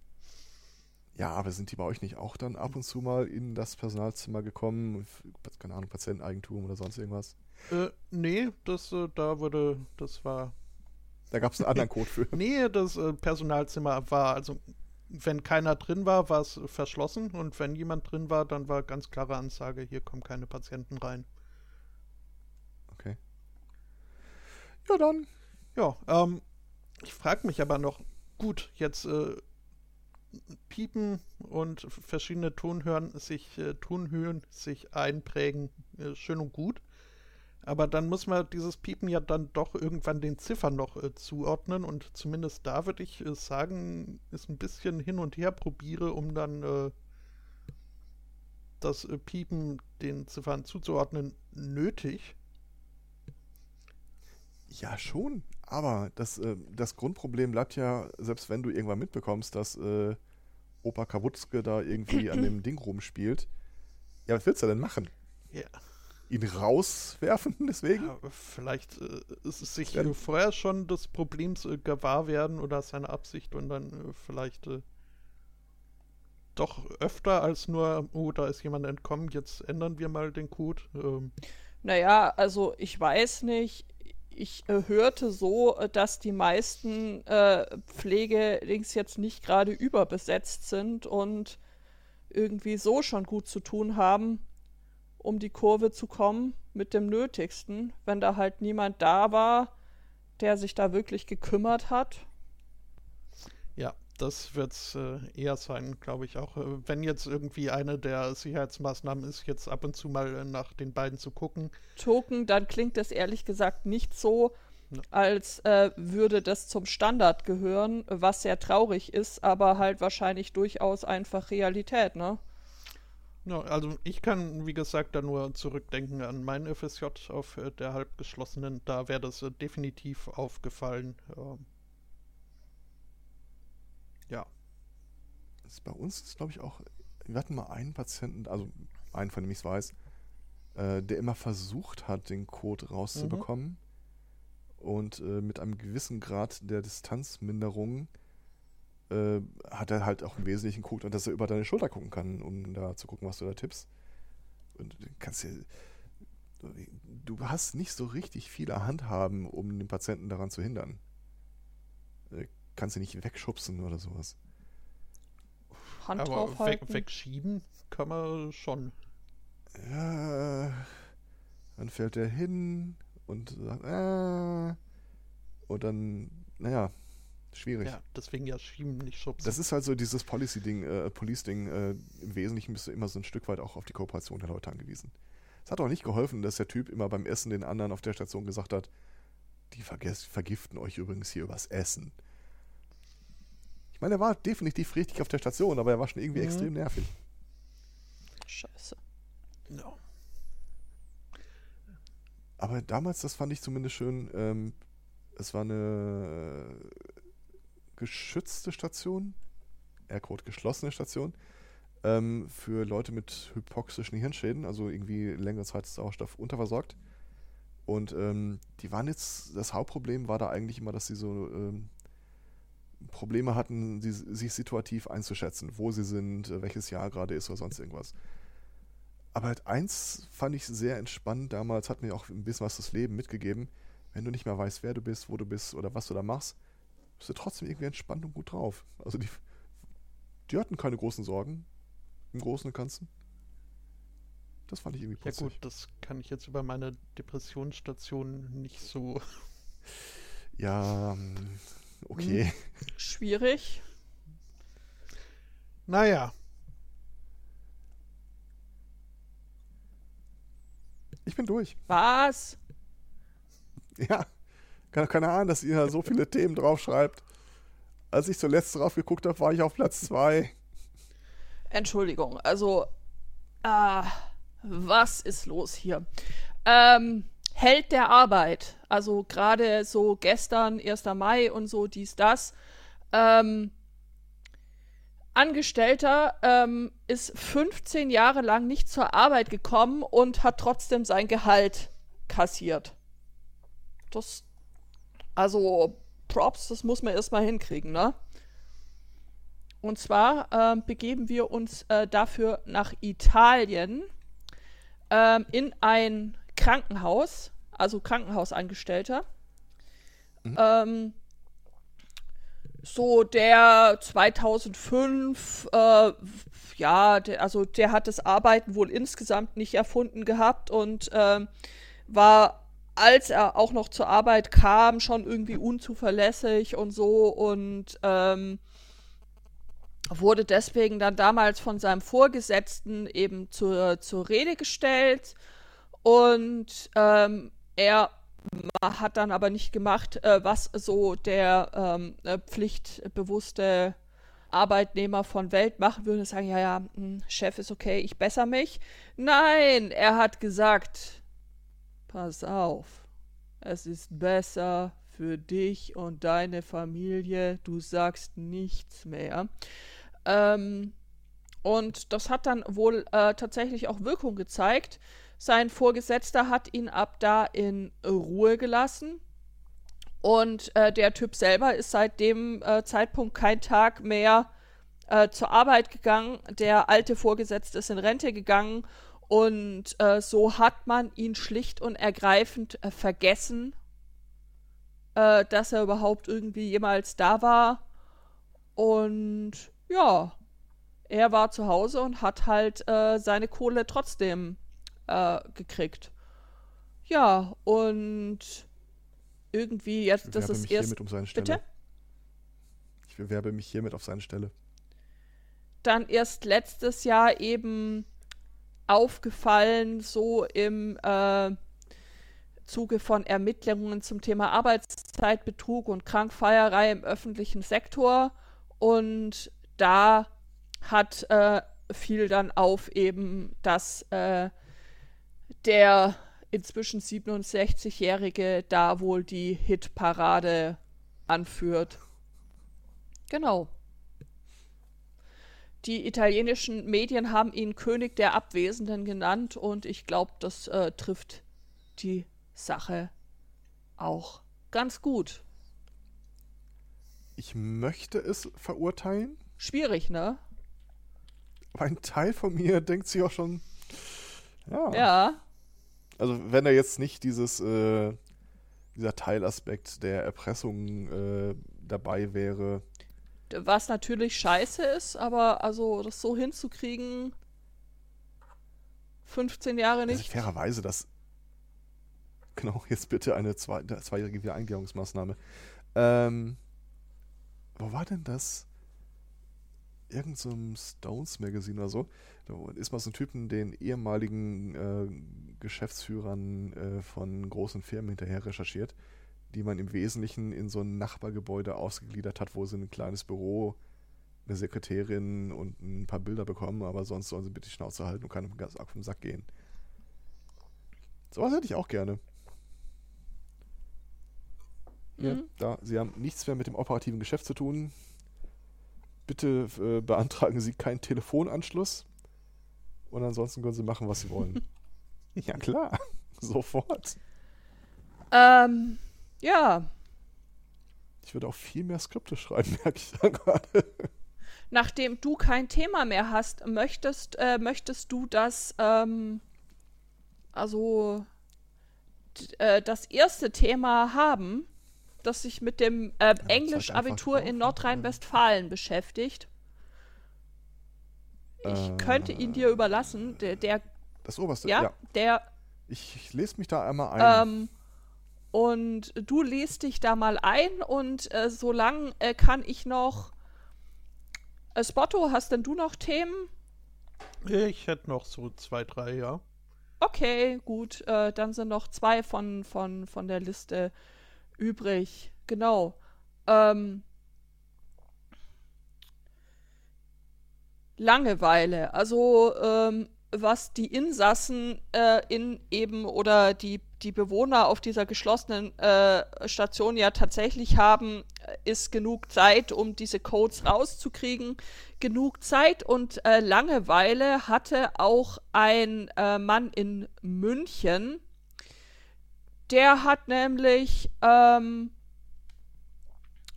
ja. aber sind die bei euch nicht auch dann ab und zu mal in das Personalzimmer gekommen? Keine Ahnung, Patienteneigentum oder sonst irgendwas? Äh, nee, das, äh, da wurde, das war. Da gab es einen anderen Code für. nee, das äh, Personalzimmer war, also wenn keiner drin war, war es verschlossen und wenn jemand drin war, dann war ganz klare Ansage, hier kommen keine Patienten rein. Okay. Ja, dann. Ja, ähm, ich frage mich aber noch, gut, jetzt äh, piepen und verschiedene Tonhören sich, äh, Tonhöhen sich einprägen, äh, schön und gut. Aber dann muss man dieses Piepen ja dann doch irgendwann den Ziffern noch äh, zuordnen und zumindest da würde ich äh, sagen, ist ein bisschen hin und her probiere, um dann äh, das äh, Piepen den Ziffern zuzuordnen, nötig. Ja, schon. Aber das, äh, das Grundproblem bleibt ja, selbst wenn du irgendwann mitbekommst, dass äh, Opa Kawutzke da irgendwie an dem Ding rumspielt. Ja, was willst du denn machen? Ja ihn rauswerfen, deswegen? Ja, vielleicht äh, ist es sich ja. vorher schon des Problems äh, gewahr werden oder seine Absicht und dann äh, vielleicht äh, doch öfter als nur, oh, da ist jemand entkommen, jetzt ändern wir mal den Code. Ähm. Naja, also ich weiß nicht, ich äh, hörte so, äh, dass die meisten äh, Pflegelings jetzt nicht gerade überbesetzt sind und irgendwie so schon gut zu tun haben, um die Kurve zu kommen mit dem Nötigsten, wenn da halt niemand da war, der sich da wirklich gekümmert hat. Ja, das wird es äh, eher sein, glaube ich auch. Äh, wenn jetzt irgendwie eine der Sicherheitsmaßnahmen ist, jetzt ab und zu mal äh, nach den beiden zu gucken. Token, dann klingt das ehrlich gesagt nicht so, ja. als äh, würde das zum Standard gehören, was sehr traurig ist, aber halt wahrscheinlich durchaus einfach Realität, ne? Ja, also ich kann, wie gesagt, da nur zurückdenken an mein FSJ auf äh, der halbgeschlossenen. Da wäre das äh, definitiv aufgefallen. Ähm, ja. Das bei uns ist, glaube ich, auch. Wir hatten mal einen Patienten, also einen, von dem ich es weiß, äh, der immer versucht hat, den Code rauszubekommen. Mhm. Und äh, mit einem gewissen Grad der Distanzminderung äh, hat er halt auch im Wesentlichen geguckt und dass er über deine Schulter gucken kann, um da zu gucken, was du da tippst. Und du kannst ja. Du hast nicht so richtig viele Handhaben, um den Patienten daran zu hindern. Äh, kannst du nicht wegschubsen oder sowas. Hand Aber weg, wegschieben kann man schon. Ja, dann fällt er hin und sagt, äh, und dann, naja, schwierig. Ja, deswegen ja schieben, nicht schubsen. Das ist halt so dieses Policy-Ding, äh, Police-Ding. Äh, Im Wesentlichen bist du immer so ein Stück weit auch auf die Kooperation der Leute angewiesen. Es hat auch nicht geholfen, dass der Typ immer beim Essen den anderen auf der Station gesagt hat, die vergiften euch übrigens hier übers Essen. Ich meine, er war definitiv richtig auf der Station, aber er war schon irgendwie mhm. extrem nervig. Scheiße. No. Aber damals, das fand ich zumindest schön, ähm, es war eine geschützte Station, Aircode geschlossene Station, ähm, für Leute mit hypoxischen Hirnschäden, also irgendwie längere Zeit Sauerstoff unterversorgt. Und ähm, die waren jetzt, das Hauptproblem war da eigentlich immer, dass sie so ähm, Probleme hatten, die, sich situativ einzuschätzen, wo sie sind, äh, welches Jahr gerade ist oder sonst irgendwas. Aber halt eins fand ich sehr entspannt damals, hat mir auch ein bisschen was das Leben mitgegeben. Wenn du nicht mehr weißt, wer du bist, wo du bist oder was du da machst, bist du trotzdem irgendwie entspannt und gut drauf. Also die, die hatten keine großen Sorgen im Großen und Ganzen. Das fand ich irgendwie putzig. Ja gut, das kann ich jetzt über meine Depressionsstation nicht so... Ja, ähm, okay. Hm. Schwierig. Naja. Ich bin durch. Was? Ja. Keine, Ahnung, dass ihr so viele Themen draufschreibt. Als ich zuletzt drauf geguckt habe, war ich auf Platz 2. Entschuldigung, also, äh, was ist los hier? Ähm, Held der Arbeit, also gerade so gestern, 1. Mai und so, dies, das. Ähm, Angestellter ähm, ist 15 Jahre lang nicht zur Arbeit gekommen und hat trotzdem sein Gehalt kassiert. Das also Props, das muss man erstmal hinkriegen, ne? Und zwar äh, begeben wir uns äh, dafür nach Italien äh, in ein Krankenhaus, also Krankenhausangestellter. Mhm. Ähm, so der 2005, äh, ja, der, also der hat das Arbeiten wohl insgesamt nicht erfunden gehabt und ähm, war als er auch noch zur Arbeit kam, schon irgendwie unzuverlässig und so und ähm, wurde deswegen dann damals von seinem Vorgesetzten eben zur, zur Rede gestellt und ähm, er hat dann aber nicht gemacht, äh, was so der ähm, äh, pflichtbewusste Arbeitnehmer von Welt machen würde. Sagen, ja, ja, hm, Chef ist okay, ich besser mich. Nein, er hat gesagt, Pass auf, es ist besser für dich und deine Familie, du sagst nichts mehr. Ähm, und das hat dann wohl äh, tatsächlich auch Wirkung gezeigt. Sein Vorgesetzter hat ihn ab da in Ruhe gelassen. Und äh, der Typ selber ist seit dem äh, Zeitpunkt kein Tag mehr äh, zur Arbeit gegangen. Der alte Vorgesetzte ist in Rente gegangen und äh, so hat man ihn schlicht und ergreifend äh, vergessen äh, dass er überhaupt irgendwie jemals da war. Und ja, er war zu Hause und hat halt äh, seine Kohle trotzdem äh, gekriegt. Ja, und irgendwie jetzt, das ist erst. um seine Stelle. Bitte? Ich bewerbe mich hiermit auf seine Stelle. dann erst letztes Jahr eben aufgefallen, so im äh, Zuge von Ermittlungen zum Thema Arbeitszeitbetrug und Krankfeierei im öffentlichen Sektor. Und da hat äh, fiel dann auf eben, dass äh, der inzwischen 67-Jährige da wohl die Hitparade anführt. Genau. Die italienischen Medien haben ihn König der Abwesenden genannt und ich glaube, das äh, trifft die Sache auch ganz gut. Ich möchte es verurteilen, Schwierig, ne? aber ein Teil von mir denkt sich auch schon, ja. Ja. Also wenn da jetzt nicht dieses, äh, dieser Teilaspekt der Erpressung äh, dabei wäre, Was natürlich scheiße ist, aber also das so hinzukriegen, 15 Jahre also nicht. fairerweise, das genau, jetzt bitte eine zwei, zweijährige Wiedereingliederungsmaßnahme. Ähm, wo war denn das? Irgend so ein Stones Magazine oder so. Da ist mal so ein Typen den ehemaligen äh, Geschäftsführern äh, von großen Firmen hinterher recherchiert, die man im Wesentlichen in so ein Nachbargebäude ausgegliedert hat, wo sie ein kleines Büro, eine Sekretärin und ein paar Bilder bekommen, aber sonst sollen sie bitte die Schnauze halten und keinem ganz arg vom Sack gehen. Sowas hätte ich auch gerne. Ja, Mhm. da, Sie haben nichts mehr mit dem operativen Geschäft zu tun. Bitte äh, beantragen Sie keinen Telefonanschluss. Und ansonsten können Sie machen, was Sie wollen. ja, klar. Sofort. Ähm, ja. Ich würde auch viel mehr Skripte schreiben, merke ich da gerade. Nachdem du kein Thema mehr hast, möchtest, äh, möchtest du das, ähm, also äh, das erste Thema haben, das sich mit dem äh, zeig Englisch-Abitur in drauf, Nordrhein-Westfalen beschäftigt. Ich könnte ihn dir überlassen. Der, der Das oberste, ja, ja. der, Ich, ich lese mich da einmal ein. ähm, und du liest dich da mal ein und äh, solange äh, kann ich noch. Äh, Spotto, hast denn du noch Themen? Ich hätte noch so zwei, drei, ja. Okay, gut, äh, dann sind noch zwei von, von, von der Liste übrig. Genau. Ähm, Langeweile. Also, ähm, was die Insassen äh, in eben oder die, die Bewohner auf dieser geschlossenen äh, Station ja tatsächlich haben, äh, ist genug Zeit, um diese Codes rauszukriegen. Genug Zeit und äh, Langeweile hatte auch ein äh, Mann in München. Der hat nämlich ähm,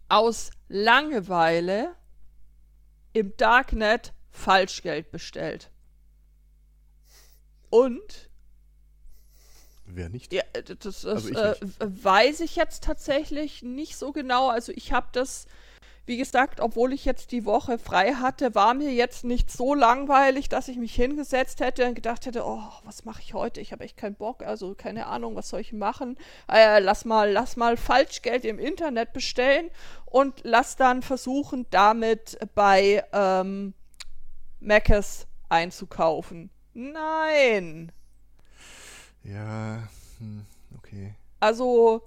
aus Langeweile im Darknet Falschgeld bestellt. Und Wer nicht? ja, äh, das, das Also äh, weiß ich jetzt tatsächlich nicht so genau. Also ich habe das, wie gesagt, obwohl ich jetzt die Woche frei hatte, war mir jetzt nicht so langweilig, dass ich mich hingesetzt hätte und gedacht hätte, oh, was mache ich heute? Ich habe echt keinen Bock, also keine Ahnung, was soll ich machen? Äh, lass mal, lass mal Falschgeld im Internet bestellen und lass dann versuchen, damit bei ähm, Maccas einzukaufen. Nein. Ja, hm, okay. Also,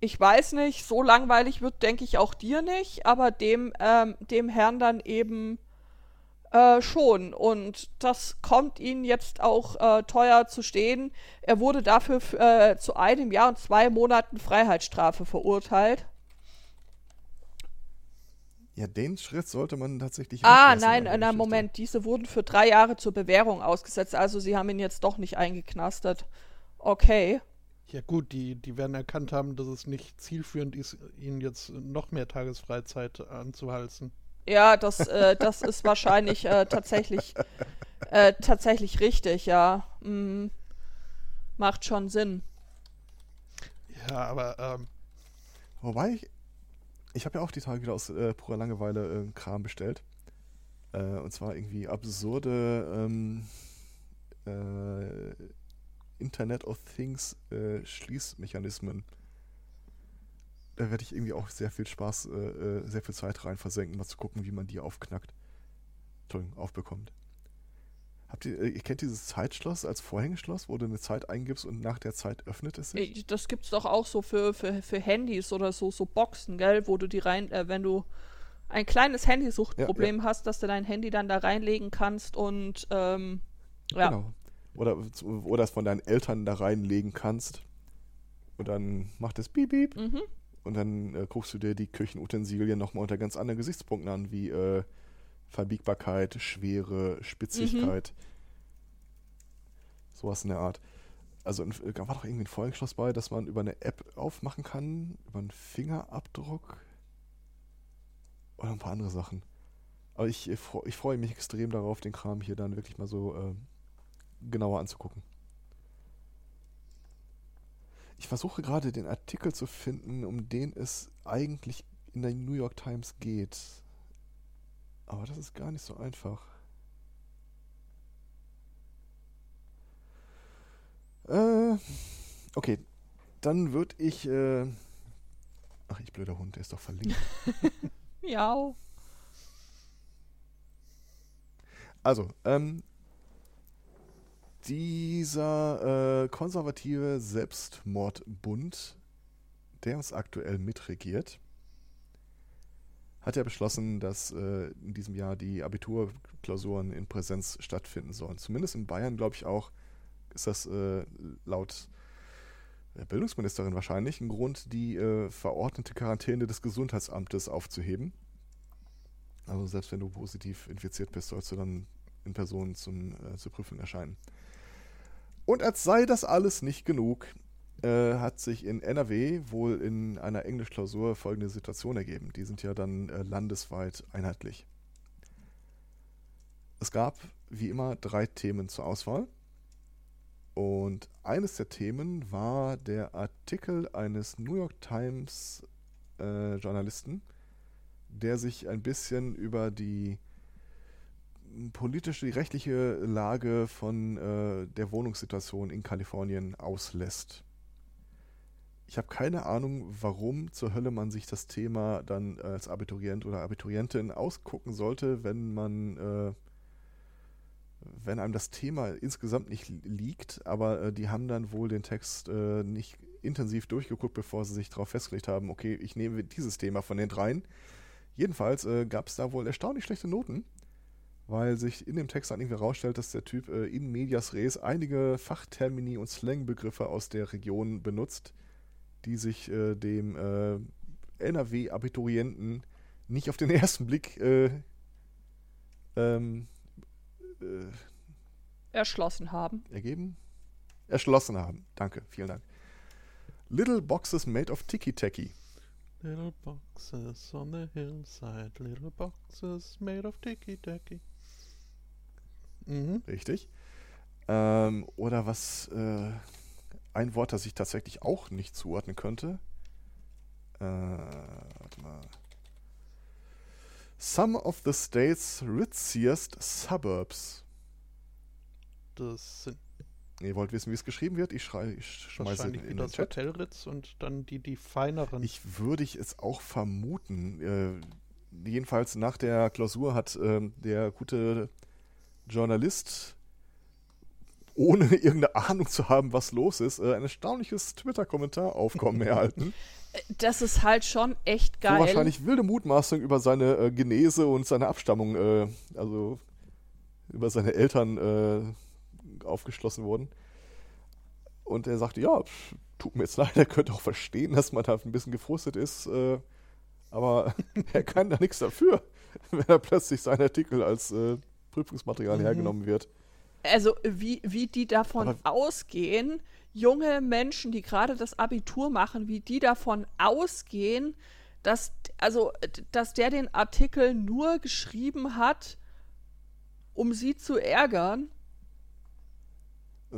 ich weiß nicht, so langweilig wird, denke ich, auch dir nicht, aber dem, ähm, dem Herrn dann eben äh, schon. Und das kommt ihnen jetzt auch äh, teuer zu stehen. Er wurde dafür äh, zu einem Jahr und zwei Monaten Freiheitsstrafe verurteilt. Ja, den Schritt sollte man tatsächlich. Ah, nein, na, Geschichte. Moment, diese wurden für drei Jahre zur Bewährung ausgesetzt, also sie haben ihn jetzt doch nicht eingeknastet. Okay. Ja gut, die, die werden erkannt haben, dass es nicht zielführend ist, ihnen jetzt noch mehr Tagesfreizeit anzuhalsen. Ja, das, äh, das ist wahrscheinlich äh, tatsächlich, äh, tatsächlich richtig, ja. Mhm. Macht schon Sinn. Ja, aber ähm, Wobei, ich, ich habe ja auch die Tage wieder aus äh, purer Langeweile äh, Kram bestellt. Äh, und zwar irgendwie absurde ähm, äh, Internet of Things äh, Schließmechanismen. Da werde ich irgendwie auch sehr viel Spaß, äh, sehr viel Zeit rein versenken, mal zu gucken, wie man die aufknackt. Entschuldigung, aufbekommt. Habt ihr, äh, ihr kennt dieses Zeitschloss als Vorhängeschloss, wo du eine Zeit eingibst und nach der Zeit öffnet es sich? Das gibt's doch auch so für, für, für Handys oder so, so Boxen, gell, wo du die rein, äh, wenn du ein kleines Handysuchtproblem hast, dass du dein Handy dann da reinlegen kannst und ähm, ja. Genau. Oder, oder es von deinen Eltern da reinlegen kannst. Und dann macht es Piep, Piep. Mhm. Und dann äh, guckst du dir die Küchenutensilien nochmal unter ganz anderen Gesichtspunkten an, wie äh, Verbiegbarkeit, Schwere, Spitzigkeit. Sowas in der Art. Also ein- äh, da war doch irgendwie ein Vorhängeschloss bei, dass man über eine App aufmachen kann, über einen Fingerabdruck oder ein paar andere Sachen. Aber ich, äh, ich freue mich extrem darauf, den Kram hier dann wirklich mal so äh, genauer anzugucken. Ich versuche gerade den Artikel zu finden, um den es eigentlich in der New York Times geht. Aber das ist gar nicht so einfach. Äh, okay, dann würde ich. Äh, ach, ich blöder Hund, der ist doch verlinkt. Ja. Also, ähm, dieser äh, konservative Selbstmordbund, der uns aktuell mitregiert, hat ja beschlossen, dass äh, in diesem Jahr die Abiturklausuren in Präsenz stattfinden sollen. Zumindest in Bayern, glaube ich auch, ist das äh, laut der Bildungsministerin wahrscheinlich ein Grund, die äh, verordnete Quarantäne des Gesundheitsamtes aufzuheben. Also selbst wenn du positiv infiziert bist, sollst du dann in Person zum, äh, zur Prüfung erscheinen. Und als sei das alles nicht genug, äh, hat sich in NRW wohl in einer Englischklausur folgende Situation ergeben. Die sind ja dann äh, landesweit einheitlich. Es gab wie immer drei Themen zur Auswahl. Und eines der Themen war der Artikel eines New York Times äh, Journalisten, der sich ein bisschen über die politische, die rechtliche Lage von äh, der Wohnungssituation in Kalifornien auslässt. Ich habe keine Ahnung, warum zur Hölle man sich das Thema dann als Abiturient oder Abiturientin ausgucken sollte, wenn man, äh, wenn einem das Thema insgesamt nicht liegt, aber äh, die haben dann wohl den Text äh, nicht intensiv durchgeguckt, bevor sie sich darauf festgelegt haben, okay, ich nehme dieses Thema von den dreien. Jedenfalls äh, gab es da wohl erstaunlich schlechte Noten, weil sich in dem Text dann irgendwie herausstellt, dass der Typ äh, in medias res einige Fachtermini und Slangbegriffe aus der Region benutzt, die sich äh, dem äh, NRW-Abiturienten nicht auf den ersten Blick äh, ähm, äh, Erschlossen haben. ergeben? Erschlossen haben. Danke, vielen Dank. Little boxes made of Tiki-Taki. Little boxes on the hillside, little boxes made of ticky-tacky. Mhm. Richtig. Ähm, oder was, äh, ein Wort, das ich tatsächlich auch nicht zuordnen könnte. Äh, warte mal. Some of the state's ritziest suburbs. Das sind Ihr wollt wissen, wie es geschrieben wird? Ich, schrei, ich schmeiße in, wahrscheinlich in den das Chat. Hotel Ritz und dann die, die feineren. Ich würde ich es auch vermuten. Äh, jedenfalls nach der Klausur hat ähm, der gute Journalist, ohne irgendeine Ahnung zu haben, was los ist, äh, ein erstaunliches Twitter-Kommentar aufkommen erhalten. Das ist halt schon echt Wo geil. wahrscheinlich wilde Mutmaßung über seine äh, Genese und seine Abstammung, äh, also über seine Eltern äh, aufgeschlossen wurden. Und er sagte, ja, tut mir jetzt leid, er könnte auch verstehen, dass man da ein bisschen gefrustet ist, äh, aber er kann da nichts dafür, wenn er plötzlich sein Artikel als äh, Prüfungsmaterial Mhm. hergenommen wird. Also wie, wie die davon Aber- ausgehen, junge Menschen, die gerade das Abitur machen, wie die davon ausgehen, dass, also, dass der den Artikel nur geschrieben hat, um sie zu ärgern.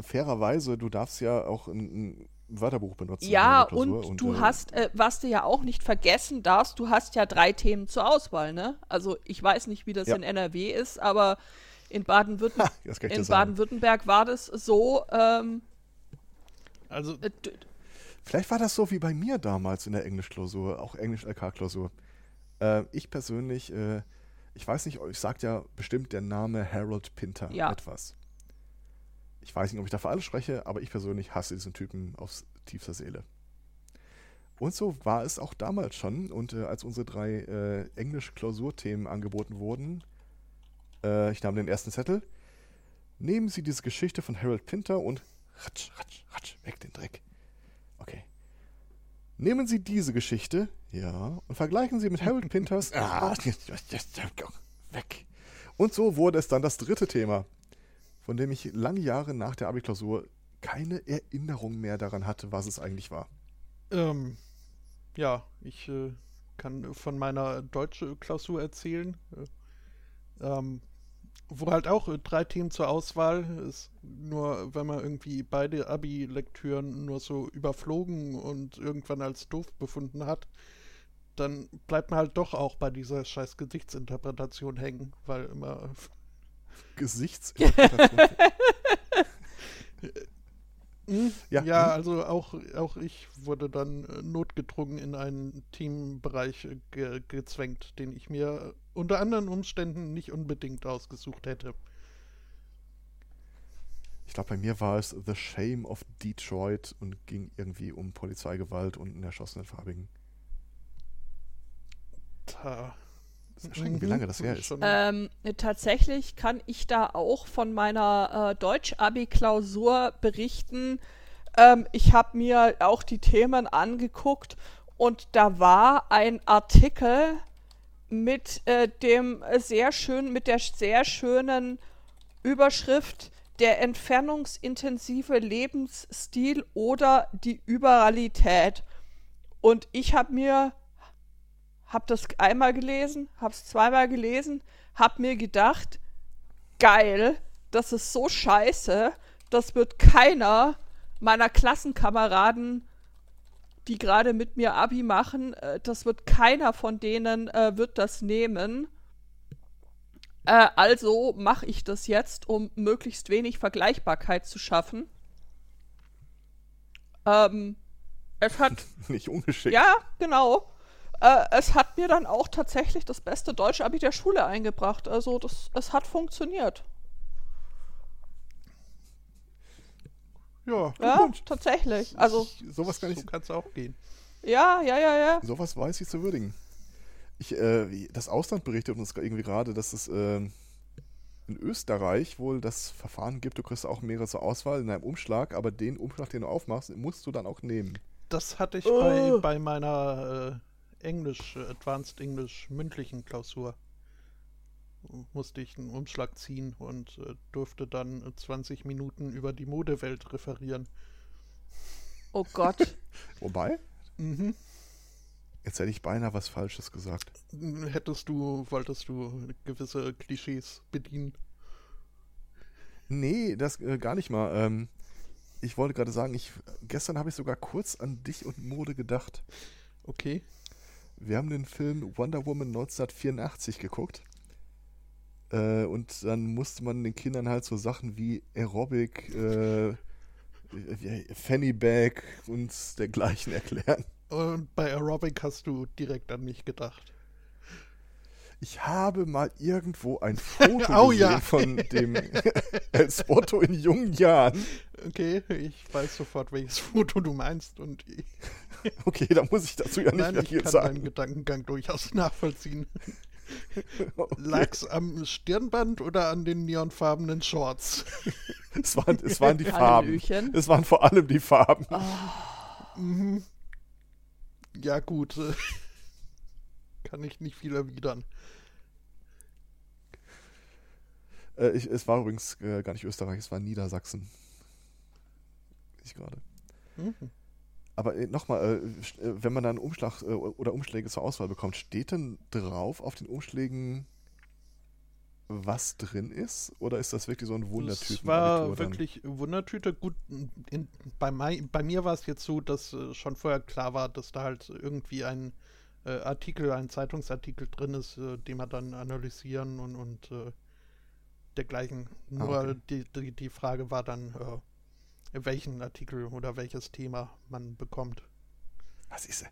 Fairerweise, du darfst ja auch in, in, Wörterbuch benutzt. in Ja, Klausur und, du äh, hast, äh, was du ja auch nicht vergessen darfst, du hast ja drei Themen zur Auswahl, ne? Also ich weiß nicht, wie das Ja. in NRW ist, aber in Baden-Württemberg. Baden-Württemberg war das so, ähm, Also, äh, Vielleicht war das so wie bei mir damals in der Englischklausur, auch Englisch-LK-Klausur. Äh, ich persönlich, äh, ich weiß nicht, euch sagt ja bestimmt der Name Harold Pinter Ja. etwas. Ich weiß nicht, ob ich da für alle spreche, aber ich persönlich hasse diesen Typen aus tiefster Seele. Und so war es auch damals schon. Und äh, als unsere drei äh, Englisch-Klausurthemen angeboten wurden, äh, ich nahm den ersten Zettel, nehmen Sie diese Geschichte von Harold Pinter und ratsch, ratsch, ratsch, weg den Dreck. Okay. Nehmen Sie diese Geschichte, ja, und vergleichen Sie mit Harold Pinters. Ah, weg. Und so wurde es dann das dritte Thema, von dem ich lange Jahre nach der Abi-Klausur keine Erinnerung mehr daran hatte, was es eigentlich war. ähm, ja, ich äh, kann von meiner deutsche Klausur erzählen. Äh, ähm, wo halt auch drei Themen zur Auswahl ist. Nur wenn man irgendwie beide Abi-Lektüren nur so überflogen und irgendwann als doof befunden hat, dann bleibt man halt doch auch bei dieser scheiß Gesichtsinterpretation hängen, weil immer Gesichtsinterpretation. Hm? Ja, Ja, hm. also auch, auch ich wurde dann äh, notgedrungen in einen Teambereich äh, ge gezwängt, den ich mir unter anderen Umständen nicht unbedingt ausgesucht hätte. ich glaube, bei mir war es The Shame of Detroit und ging irgendwie um Polizeigewalt und einen erschossenen Farbigen. Da. Das ist erschreckend, wie lange das her ist. Ähm, tatsächlich kann ich da auch von meiner äh, Deutsch-Abi-Klausur berichten. Ähm, ich habe mir auch die Themen angeguckt und da war ein Artikel mit äh, dem sehr schön, mit der sehr schönen Überschrift der entfernungsintensive Lebensstil oder die Überrealität. Und ich habe mir, habe das einmal gelesen, habe es zweimal gelesen, habe mir gedacht, geil, das ist so scheiße, das wird keiner meiner Klassenkameraden, die gerade mit mir Abi machen, äh, das wird keiner von denen äh, wird das nehmen. Äh, also mache ich das jetzt, um möglichst wenig Vergleichbarkeit zu schaffen. Ähm, es hat Nicht ungeschickt. ja, genau. Äh, es hat mir dann auch tatsächlich das beste Deutsch-Abi der Schule eingebracht. Also das, es hat funktioniert. ja, Ja, tatsächlich. Also, Sowas kann ich, so kann es auch gehen. ja, ja, ja, ja. sowas weiß ich zu würdigen. Ich, äh, das Ausland berichtet uns irgendwie gerade, dass es ähm, in Österreich wohl das Verfahren gibt, du kriegst auch mehrere zur Auswahl in einem Umschlag, aber den Umschlag, den du aufmachst, musst du dann auch nehmen. Das hatte ich Oh. bei, bei meiner äh, Englisch, äh, Advanced English mündlichen Klausur. Musste ich einen Umschlag ziehen und äh, durfte dann äh, 20 Minuten über die Modewelt referieren. Oh Gott. Wobei, Mhm. jetzt hätte ich beinahe was Falsches gesagt. Hättest du, wolltest du gewisse Klischees bedienen? Nee, das äh, gar nicht mal. Ähm, ich wollte gerade sagen, ich, gestern habe ich sogar kurz an dich und Mode gedacht. Okay. Wir haben den Film Wonder Woman 1984 geguckt. Äh, und dann musste man den Kindern halt so Sachen wie Aerobic, äh, wie- Fanny und dergleichen erklären. Und bei Aerobic hast du direkt an mich gedacht. Ich habe mal irgendwo ein Foto Oh gesehen ja. von dem El Spotto in jungen Jahren. Okay, ich weiß sofort, welches Foto du meinst und ich, Okay, da muss ich dazu ja nicht nein, mehr ich viel kann deinen sagen. Gedankengang durchaus nachvollziehen. Okay. Lag's am Stirnband oder an den neonfarbenen Shorts? Es waren, es waren die Farben. Hallöchen. Es waren vor allem die Farben. Mhm. Ja, gut. Kann ich nicht viel erwidern. Äh, ich, es war übrigens äh, gar nicht Österreich, es war Niedersachsen. Ich gerade. Mhm. Aber äh, nochmal, äh, äh, wenn man dann einen Umschlag oder Umschläge zur Auswahl bekommt, steht denn drauf auf den Umschlägen was drin ist? Oder ist das wirklich so ein Wundertüten? Es war wirklich Wundertüte. Gut, in, bei, bei, mir war es jetzt so, dass schon vorher klar war, dass da halt irgendwie ein äh, Artikel, ein Zeitungsartikel drin ist, äh, den wir dann analysieren und, und äh, dergleichen. Ah, Nur okay. die, die, die, Frage war dann, äh, welchen Artikel oder welches Thema man bekommt. Was ist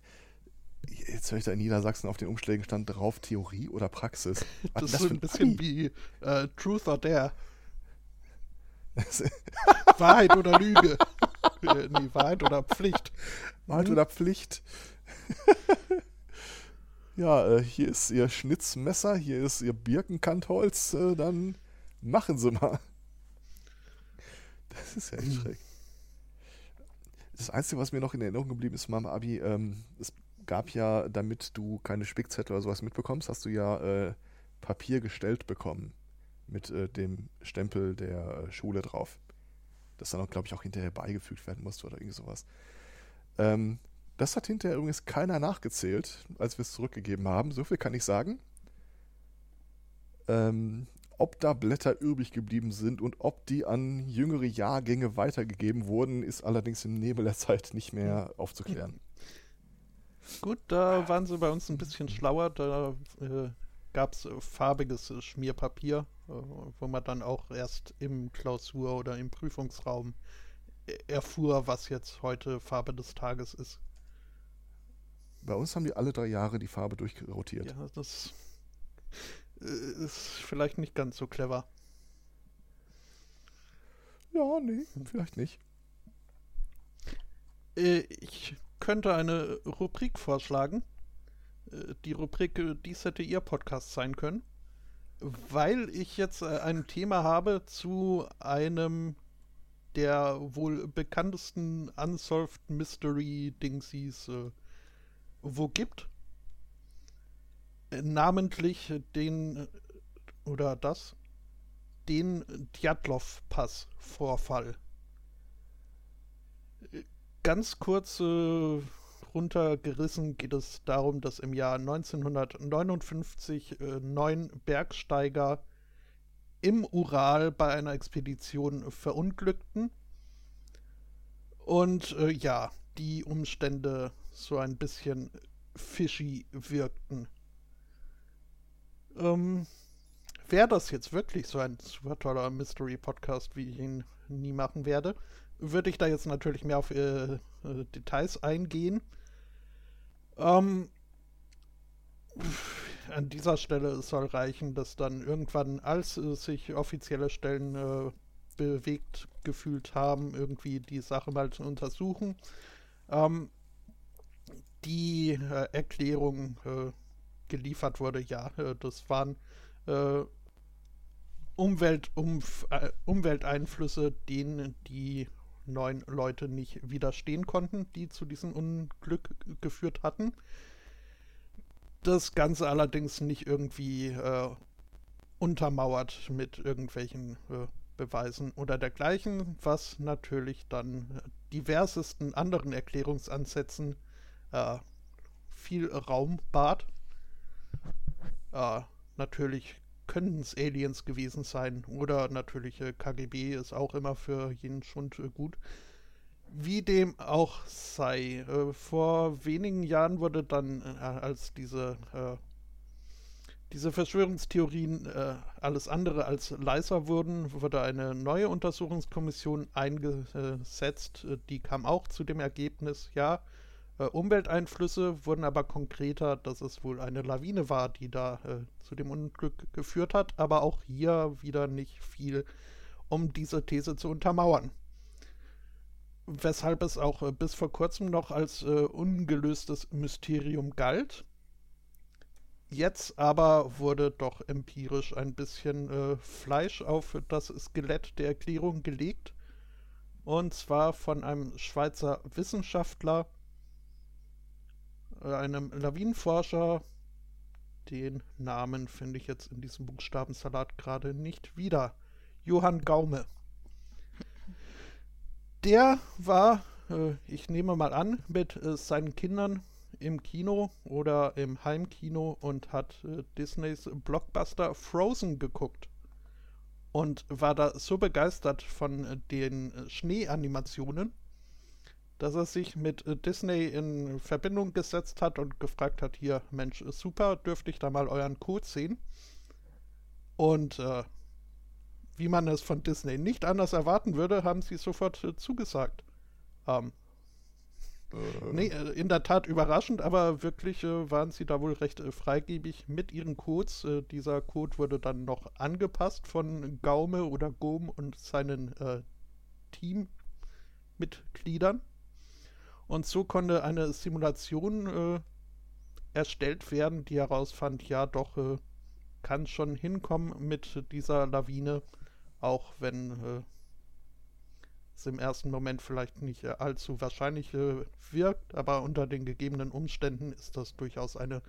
Jetzt höre ich da in Niedersachsen auf den Umschlägen stand drauf Theorie oder Praxis. Was das ist so ein bisschen Abi? wie äh, Truth or Dare. Wahrheit oder Lüge. Äh, nee, Wahrheit oder Pflicht. Wahrheit mhm. oder Pflicht. ja, äh, hier ist Ihr Schnitzmesser, hier ist Ihr Birkenkantholz, äh, dann machen Sie mal. Das ist ja echt mhm. schräg. Das Einzige, was mir noch in Erinnerung geblieben ist, Mama Abi, ähm, es gab ja, damit du keine Spickzettel oder sowas mitbekommst, hast du ja äh, Papier gestellt bekommen mit äh, dem Stempel der äh, Schule drauf. Das dann auch, glaube ich, auch hinterher beigefügt werden musste oder irgend sowas. Ähm, das hat hinterher übrigens keiner nachgezählt, als wir es zurückgegeben haben. So viel kann ich sagen. Ähm, ob da Blätter übrig geblieben sind und ob die an jüngere Jahrgänge weitergegeben wurden, ist allerdings im Nebel der Zeit nicht mehr aufzuklären. Gut, da waren sie bei uns ein bisschen schlauer. Da äh, gab es äh, farbiges Schmierpapier, äh, wo man dann auch erst im Klausur- oder im Prüfungsraum äh, erfuhr, was jetzt heute Farbe des Tages ist. Bei uns haben die alle drei Jahre die Farbe durchrotiert. Ja, das äh, ist vielleicht nicht ganz so clever. Ja, nee, vielleicht nicht. Ich könnte eine Rubrik vorschlagen. Äh, die Rubrik, äh, dies hätte Ihr Podcast sein können. Weil ich jetzt äh, ein Thema habe zu einem der wohl bekanntesten Unsolved Mystery Dingsies äh, wo gibt. namentlich den oder das den Djatlov-Pass-Vorfall ganz kurz äh, runtergerissen geht es darum, dass im Jahr 1959 äh, neun Bergsteiger im Ural bei einer Expedition verunglückten. Und äh, ja, die Umstände so ein bisschen fishy wirkten. Ähm, Wäre das jetzt wirklich so ein super toller Mystery-Podcast, wie ich ihn nie machen werde, würde ich da jetzt natürlich mehr auf äh, äh, Details eingehen. Ähm, an dieser Stelle soll reichen, dass dann irgendwann, als äh, sich offizielle Stellen äh, bewegt gefühlt haben, irgendwie die Sache mal zu untersuchen, ähm, die äh, Erklärung äh, geliefert wurde, ja, das waren Umwelt, um, Umwelteinflüsse, denen die neun Leute nicht widerstehen konnten, die zu diesem Unglück geführt hatten. Das Ganze allerdings nicht irgendwie äh, untermauert mit irgendwelchen äh, Beweisen oder dergleichen, was natürlich dann diversesten anderen Erklärungsansätzen äh, viel Raum bat. Äh, natürlich können es Aliens gewesen sein. Oder natürlich äh, KGB ist auch immer für jeden Schund äh, gut. Wie dem auch sei. Äh, vor wenigen Jahren wurde dann, äh, als diese, äh, diese Verschwörungstheorien äh, alles andere als leiser wurden, wurde eine neue Untersuchungskommission eingesetzt. die kam auch zu dem Ergebnis, ja, äh, Umwelteinflüsse wurden aber konkreter, dass es wohl eine Lawine war, die da äh, zu dem Unglück geführt hat, aber auch hier wieder nicht viel, um diese These zu untermauern. Weshalb es auch äh, bis vor kurzem noch als äh, ungelöstes Mysterium galt. Jetzt aber wurde doch empirisch ein bisschen äh, Fleisch auf das Skelett der Erklärung gelegt. Und zwar von einem Schweizer Wissenschaftler, einem Lawinenforscher. Den Namen finde ich jetzt in diesem Buchstabensalat gerade nicht wieder. Johann Gaume. Der war, äh, ich nehme mal an, mit äh, seinen Kindern im Kino oder im Heimkino und hat äh, Disneys Blockbuster Frozen geguckt. Und war da so begeistert von äh, den äh, Schneeanimationen, dass er sich mit äh, Disney in Verbindung gesetzt hat und gefragt hat, hier, Mensch, super, dürfte ich da mal euren Code sehen? Und äh, wie man es von Disney nicht anders erwarten würde, haben sie sofort äh, zugesagt. Ähm, äh, nee, in der Tat überraschend, aber wirklich äh, waren sie da wohl recht äh, freigebig mit ihren Codes. Dieser Code wurde dann noch angepasst von Gaume oder Gom und seinen Teammitgliedern. Und so konnte eine Simulation erstellt werden, die herausfand, ja doch, kann schon hinkommen mit dieser Lawine, auch wenn es im ersten Moment vielleicht nicht äh, allzu wahrscheinlich äh, wirkt, aber unter den gegebenen Umständen ist das durchaus eine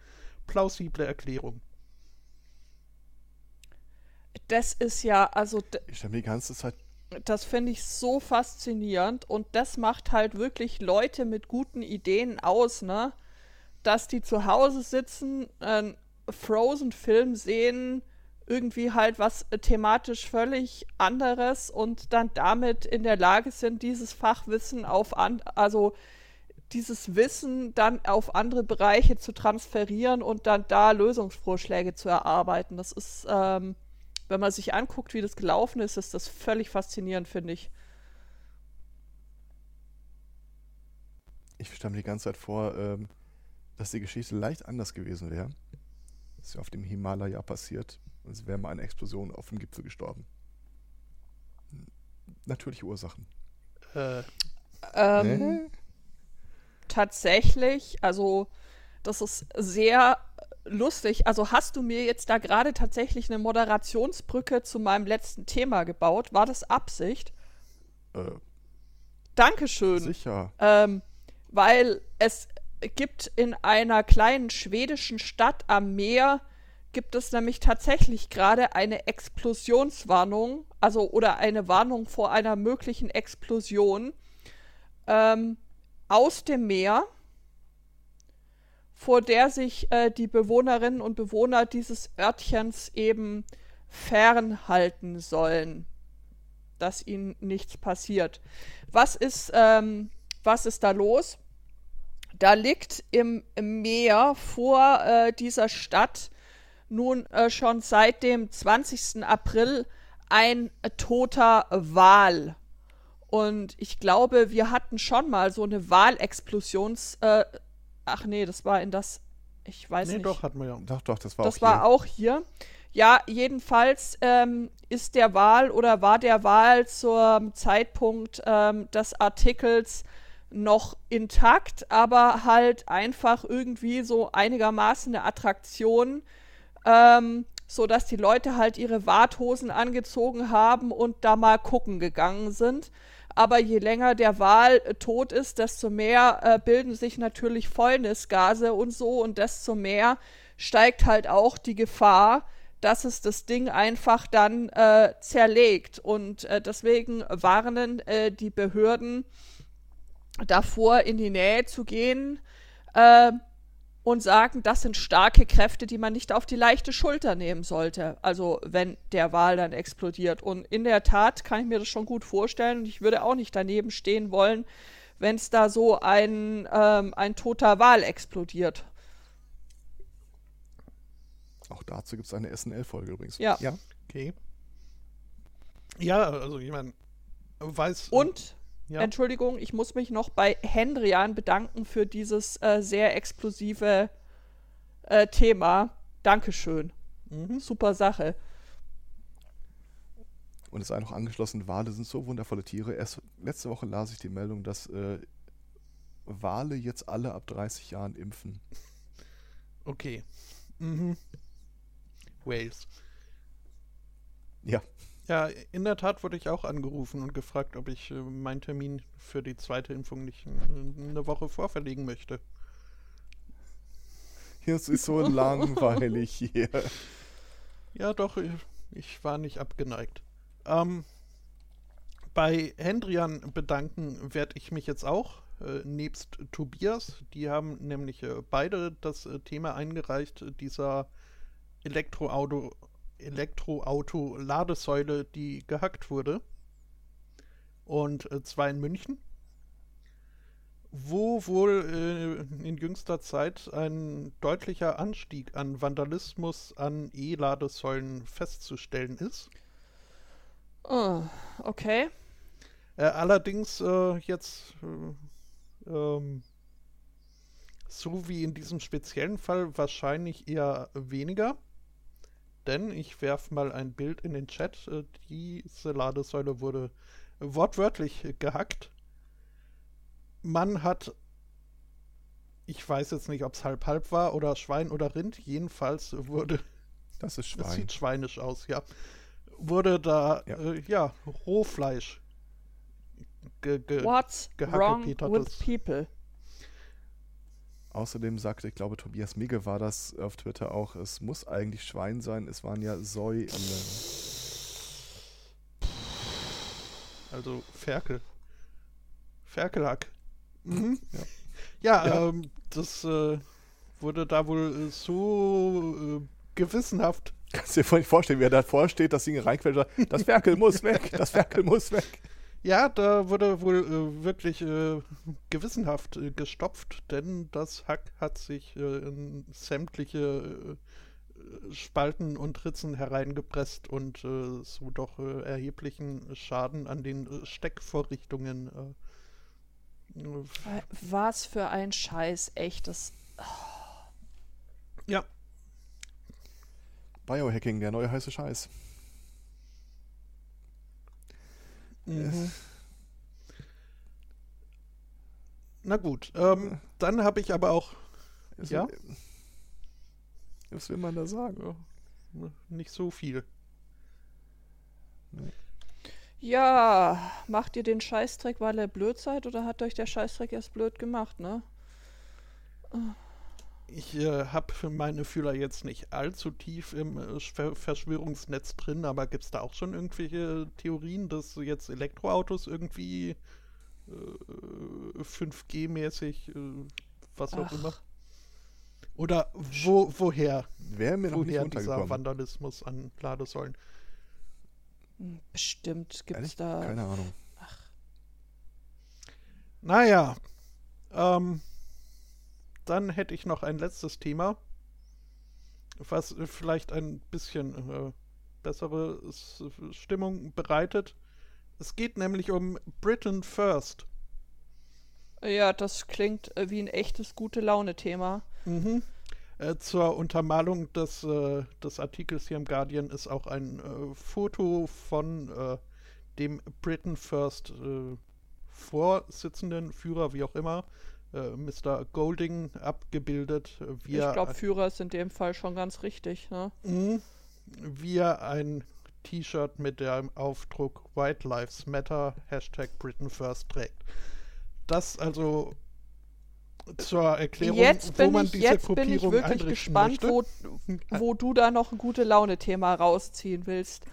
plausible Erklärung. Das ist ja, also. Ich habe die ganze Zeit. Das finde ich so faszinierend und das macht halt wirklich Leute mit guten Ideen aus, ne? Dass die zu Hause sitzen, einen Frozen-Film sehen, irgendwie halt was äh, thematisch völlig anderes und dann damit in der Lage sind, dieses Fachwissen auf an, also dieses Wissen dann auf andere Bereiche zu transferieren und dann da Lösungsvorschläge zu erarbeiten. Das ist, ähm, wenn man sich anguckt, wie das gelaufen ist, ist das völlig faszinierend, finde ich. Ich stelle mir die ganze Zeit vor, ähm, dass die Geschichte leicht anders gewesen wäre. Das ist ja auf dem Himalaya passiert es wäre mal eine Explosion auf dem Gipfel gestorben. Natürliche Ursachen. Äh. Ähm, nee? Tatsächlich, also das ist sehr lustig. Also hast du mir jetzt da gerade tatsächlich eine Moderationsbrücke zu meinem letzten Thema gebaut? War das Absicht? Äh, Dankeschön. Sicher. Ähm, weil es gibt in einer kleinen schwedischen Stadt am Meer gibt es nämlich tatsächlich gerade eine Explosionswarnung, also oder eine Warnung vor einer möglichen Explosion ähm, aus dem Meer, vor der sich äh, die Bewohnerinnen und Bewohner dieses Örtchens eben fernhalten sollen, dass ihnen nichts passiert. Was ist, ähm, was ist da los? Da liegt im, Meer vor äh, dieser Stadt nun äh, schon seit dem 20. April ein toter Wal. Und ich glaube, wir hatten schon mal so eine Wahlexplosions. Äh, ach nee, das war in das. Ich weiß nee, nicht. Nee, doch, hatten wir ja. Doch, doch, das war das auch war hier. auch hier. Ja, jedenfalls ähm, ist der Wahl oder war der Wahl zum Zeitpunkt ähm, des Artikels noch intakt, aber halt einfach irgendwie so einigermaßen eine Attraktion ähm, so dass die Leute halt ihre Warthosen angezogen haben und da mal gucken gegangen sind. Aber je länger der Wal äh, tot ist, desto mehr äh, bilden sich natürlich Fäulnisgase und so und desto mehr steigt halt auch die Gefahr, dass es das Ding einfach dann äh, zerlegt. Und äh, deswegen warnen äh, die Behörden davor, in die Nähe zu gehen. Und sagen, das sind starke Kräfte, die man nicht auf die leichte Schulter nehmen sollte. Also wenn der Wal dann explodiert. Und in der Tat kann ich mir das schon gut vorstellen. Und ich würde auch nicht daneben stehen wollen, wenn es da so ein, ähm, ein toter Wal explodiert. Auch dazu gibt es eine SNL-Folge übrigens. Ja. ja. Okay. Ja, also ich meine, weiß. Und ja. Entschuldigung, ich muss mich noch bei Hendrian bedanken für dieses äh, sehr explosive äh, Thema. Dankeschön. Mhm. Super Sache. Und es sei noch angeschlossen, Wale sind so wundervolle Tiere. Erst letzte Woche las ich die Meldung, dass äh, Wale jetzt alle ab 30 Jahren impfen. Okay. Mhm. Wales. Ja. Ja, in der Tat wurde ich auch angerufen und gefragt, ob ich äh, meinen Termin für die zweite Impfung nicht äh, eine Woche vorverlegen möchte. Es ist so langweilig hier. Ja, doch, ich, ich war nicht abgeneigt. Ähm, bei Hendrian bedanken werde ich mich jetzt auch äh, nebst Tobias. Die haben nämlich äh, beide das äh, Thema eingereicht, dieser Elektroauto, Elektroauto-Ladesäule, die gehackt wurde. Und äh, zwar in München wo wohl äh, in jüngster Zeit ein deutlicher Anstieg an Vandalismus an E-Ladesäulen festzustellen ist. Oh, okay. Äh, allerdings äh, jetzt äh, ähm, so wie in diesem speziellen Fall wahrscheinlich eher weniger. Denn ich werfe mal ein Bild in den Chat. Äh, diese Ladesäule wurde wortwörtlich gehackt man hat, ich weiß jetzt nicht, ob es halb-halb war oder Schwein oder Rind, jedenfalls wurde. Das ist Schwein. Das sieht schweinisch aus, ja. Wurde da, ja, äh, ja Rohfleisch ge, ge What's wrong with people? Außerdem sagte, ich glaube, Tobias Migge war das auf Twitter auch, es muss eigentlich Schwein sein, es waren ja Soi. Also Ferkel. Ferkelhack. Mhm. Ja, ja, ja. Ähm, das äh, wurde da wohl äh, so äh, gewissenhaft. Kannst du dir vorstellen, wie er da vorsteht, das Ding reinquetscht, das Ferkel muss weg, das Ferkel muss weg. Ja, da wurde wohl äh, wirklich äh, gewissenhaft äh, gestopft, denn das Hack hat sich in sämtliche Spalten und Ritzen hereingepresst und so doch erheblichen Schaden an den Steckvorrichtungen äh, was für ein Scheiß, echtes. Oh. Ja. Biohacking, der neue heiße Scheiß. Mhm. Na gut, ähm, dann habe ich aber auch. Also, ja? Was will man da sagen? Ja, nicht so viel. Nee. Ja, macht ihr den Scheißdreck, weil ihr blöd seid oder hat euch der Scheißdreck erst blöd gemacht, ne? Ich äh, habe für meine Fühler jetzt nicht allzu tief im äh, Verschwörungsnetz drin, aber gibt es da auch schon irgendwelche Theorien, dass jetzt Elektroautos irgendwie äh, 5G-mäßig, äh, was auch Ach. immer? Oder wo, woher? Wäre mir noch woher nicht dieser Vandalismus an Ladesäulen? Bestimmt gibt es da. Keine Ahnung. Ach. Naja. Ähm, dann hätte ich noch ein letztes Thema, was vielleicht ein bisschen äh, bessere Stimmung bereitet. Es geht nämlich um Britain First. Ja, das klingt äh, wie ein echtes gute Laune-Thema. Mhm. Äh, zur Untermalung des, äh, des Artikels hier im Guardian ist auch ein äh, Foto von äh, dem Britain First äh, Vorsitzenden, Führer, wie auch immer, Mr. Golding abgebildet. ich glaube, Führer ist in dem Fall schon ganz richtig. Ne? Mh, wie er ein T-Shirt mit dem Aufdruck White Lives Matter, Hashtag Britain First trägt. Das also zur Erklärung, jetzt wo man ich, diese jetzt Gruppierung bin ich wirklich gespannt, wo, wo du da noch ein gute Laune-Thema rausziehen willst.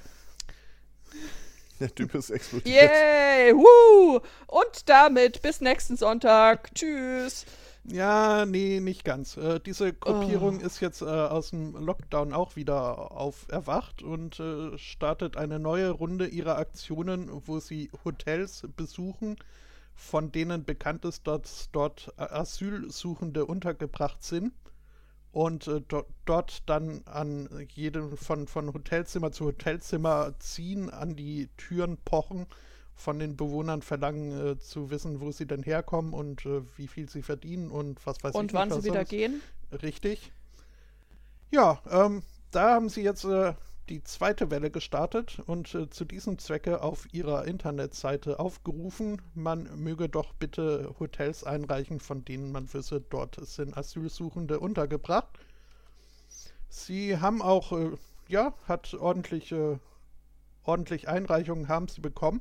Der Typ ist explodiert. Yay! Woo! Und damit bis nächsten Sonntag. Tschüss. Ja, nee, nicht ganz. Äh, diese Gruppierung oh. ist jetzt äh, aus dem Lockdown auch wieder auf erwacht und äh, startet eine neue Runde ihrer Aktionen, wo sie Hotels besuchen, von denen bekannt ist, dass dort Asylsuchende untergebracht sind und äh, do dort dann an jedem von, von Hotelzimmer zu Hotelzimmer ziehen, an die Türen pochen, von den Bewohnern verlangen äh, zu wissen, wo sie denn herkommen und äh, wie viel sie verdienen und was weiß und ich. Und wann sie wieder gehen? Richtig. Ja, ähm, da haben sie jetzt äh, die zweite Welle gestartet und äh, zu diesem Zwecke auf ihrer Internetseite aufgerufen, man möge doch bitte Hotels einreichen, von denen man wisse, dort sind Asylsuchende untergebracht. Sie haben auch, äh, ja, hat ordentliche, ordentlich Einreichungen haben sie bekommen.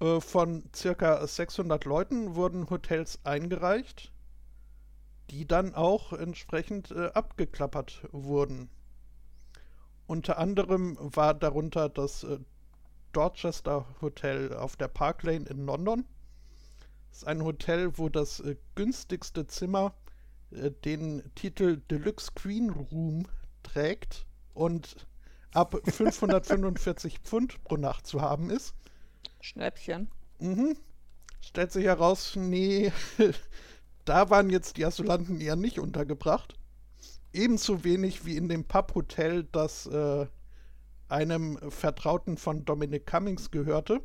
Äh, von circa 600 Leuten wurden Hotels eingereicht, die dann auch entsprechend äh, abgeklappert wurden. Unter anderem war darunter das äh, Dorchester Hotel auf der Park Lane in London. ist ein Hotel, wo das äh, günstigste Zimmer äh, den Titel Deluxe Queen Room trägt und ab 545 Pfund pro Nacht zu haben ist. Schnäppchen. Mhm. Stellt sich heraus, nee, da waren jetzt die Asylanten eher nicht untergebracht. Ebenso wenig wie in dem Pub-Hotel, das äh, einem Vertrauten von Dominic Cummings gehörte,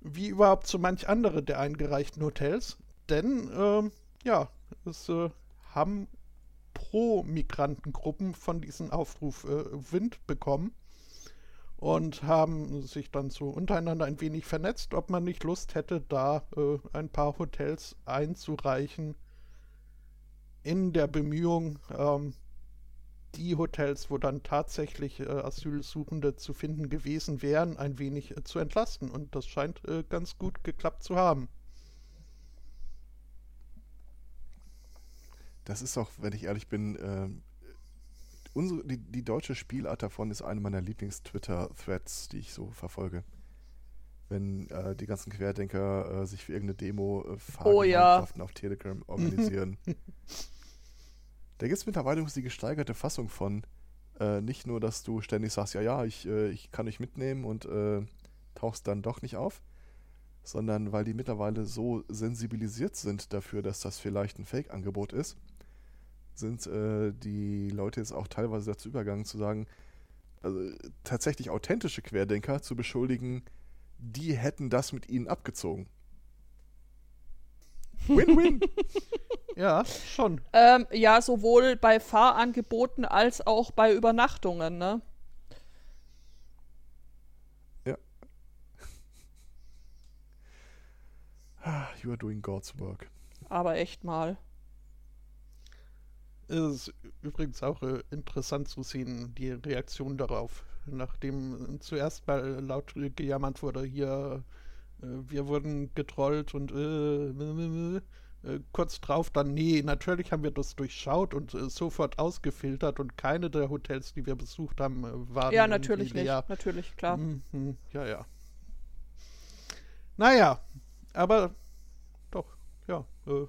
wie überhaupt so manch andere der eingereichten Hotels. Denn, äh, ja, es äh, haben Pro-Migrantengruppen von diesem Aufruf äh, Wind bekommen und haben sich dann so untereinander ein wenig vernetzt, ob man nicht Lust hätte, da äh, ein paar Hotels einzureichen in der Bemühung, ähm, die Hotels, wo dann tatsächlich äh, Asylsuchende zu finden gewesen wären, ein wenig äh, zu entlasten. Und das scheint äh, ganz gut geklappt zu haben. Das ist auch, wenn ich ehrlich bin, äh, unsere, die, die deutsche Spielart davon ist eine meiner Lieblings-Twitter-Threads, die ich so verfolge. Wenn äh, die ganzen Querdenker äh, sich für irgendeine Demo äh, Oh ja. auf Telegram organisieren. da gibt es mittlerweile die gesteigerte Fassung von. Äh, nicht nur, dass du ständig sagst, ja, ja, ich, äh, ich kann dich mitnehmen und äh, tauchst dann doch nicht auf, sondern weil die mittlerweile so sensibilisiert sind dafür, dass das vielleicht ein Fake-Angebot ist, sind äh, die Leute jetzt auch teilweise dazu übergegangen zu sagen, also tatsächlich authentische Querdenker zu beschuldigen, die hätten das mit ihnen abgezogen. Win-win. Ja, schon. Ähm, ja, sowohl bei Fahrangeboten als auch bei Übernachtungen, ne? you are doing God's work. Aber echt mal. Es ist übrigens auch äh, interessant zu sehen, die Reaktion darauf. Nachdem zuerst mal laut gejammert wurde, hier, äh, wir wurden getrollt und äh, äh, äh, kurz drauf dann, nee, natürlich haben wir das durchschaut und äh, sofort ausgefiltert und keine der Hotels, die wir besucht haben, äh, waren. Ja, natürlich nicht. leer. Natürlich, klar. Mhm, ja, ja. Naja, aber doch, ja, äh,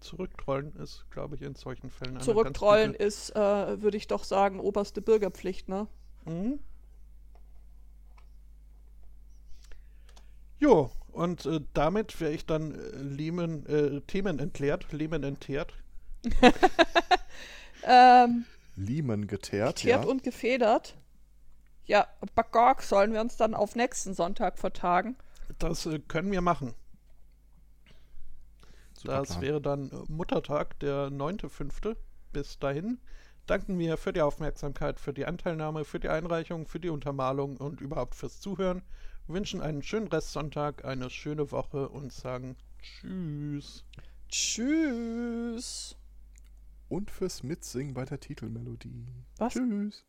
zurücktrollen ist, glaube ich, in solchen Fällen Zurücktrollen ist, äh, würde ich doch sagen, oberste Bürgerpflicht, ne? Mhm. Jo, und äh, damit wäre ich dann äh, Lehman, äh, Themen entleert, Lehman entteert. Ähm, Liemen geteert, Tiert ja. und gefedert. Ja, Bagorg sollen wir uns dann auf nächsten Sonntag vertagen. Das äh, können wir machen. Super Das Plan. wäre dann Muttertag, der 9.5. Bis dahin danken wir für die Aufmerksamkeit, für die Anteilnahme, für die Einreichung, für die Untermalung und überhaupt fürs Zuhören. Wünschen einen schönen Restsonntag, eine schöne Woche und sagen Tschüss. Tschüss. Und fürs Mitsingen bei der Titelmelodie. Was? Tschüss.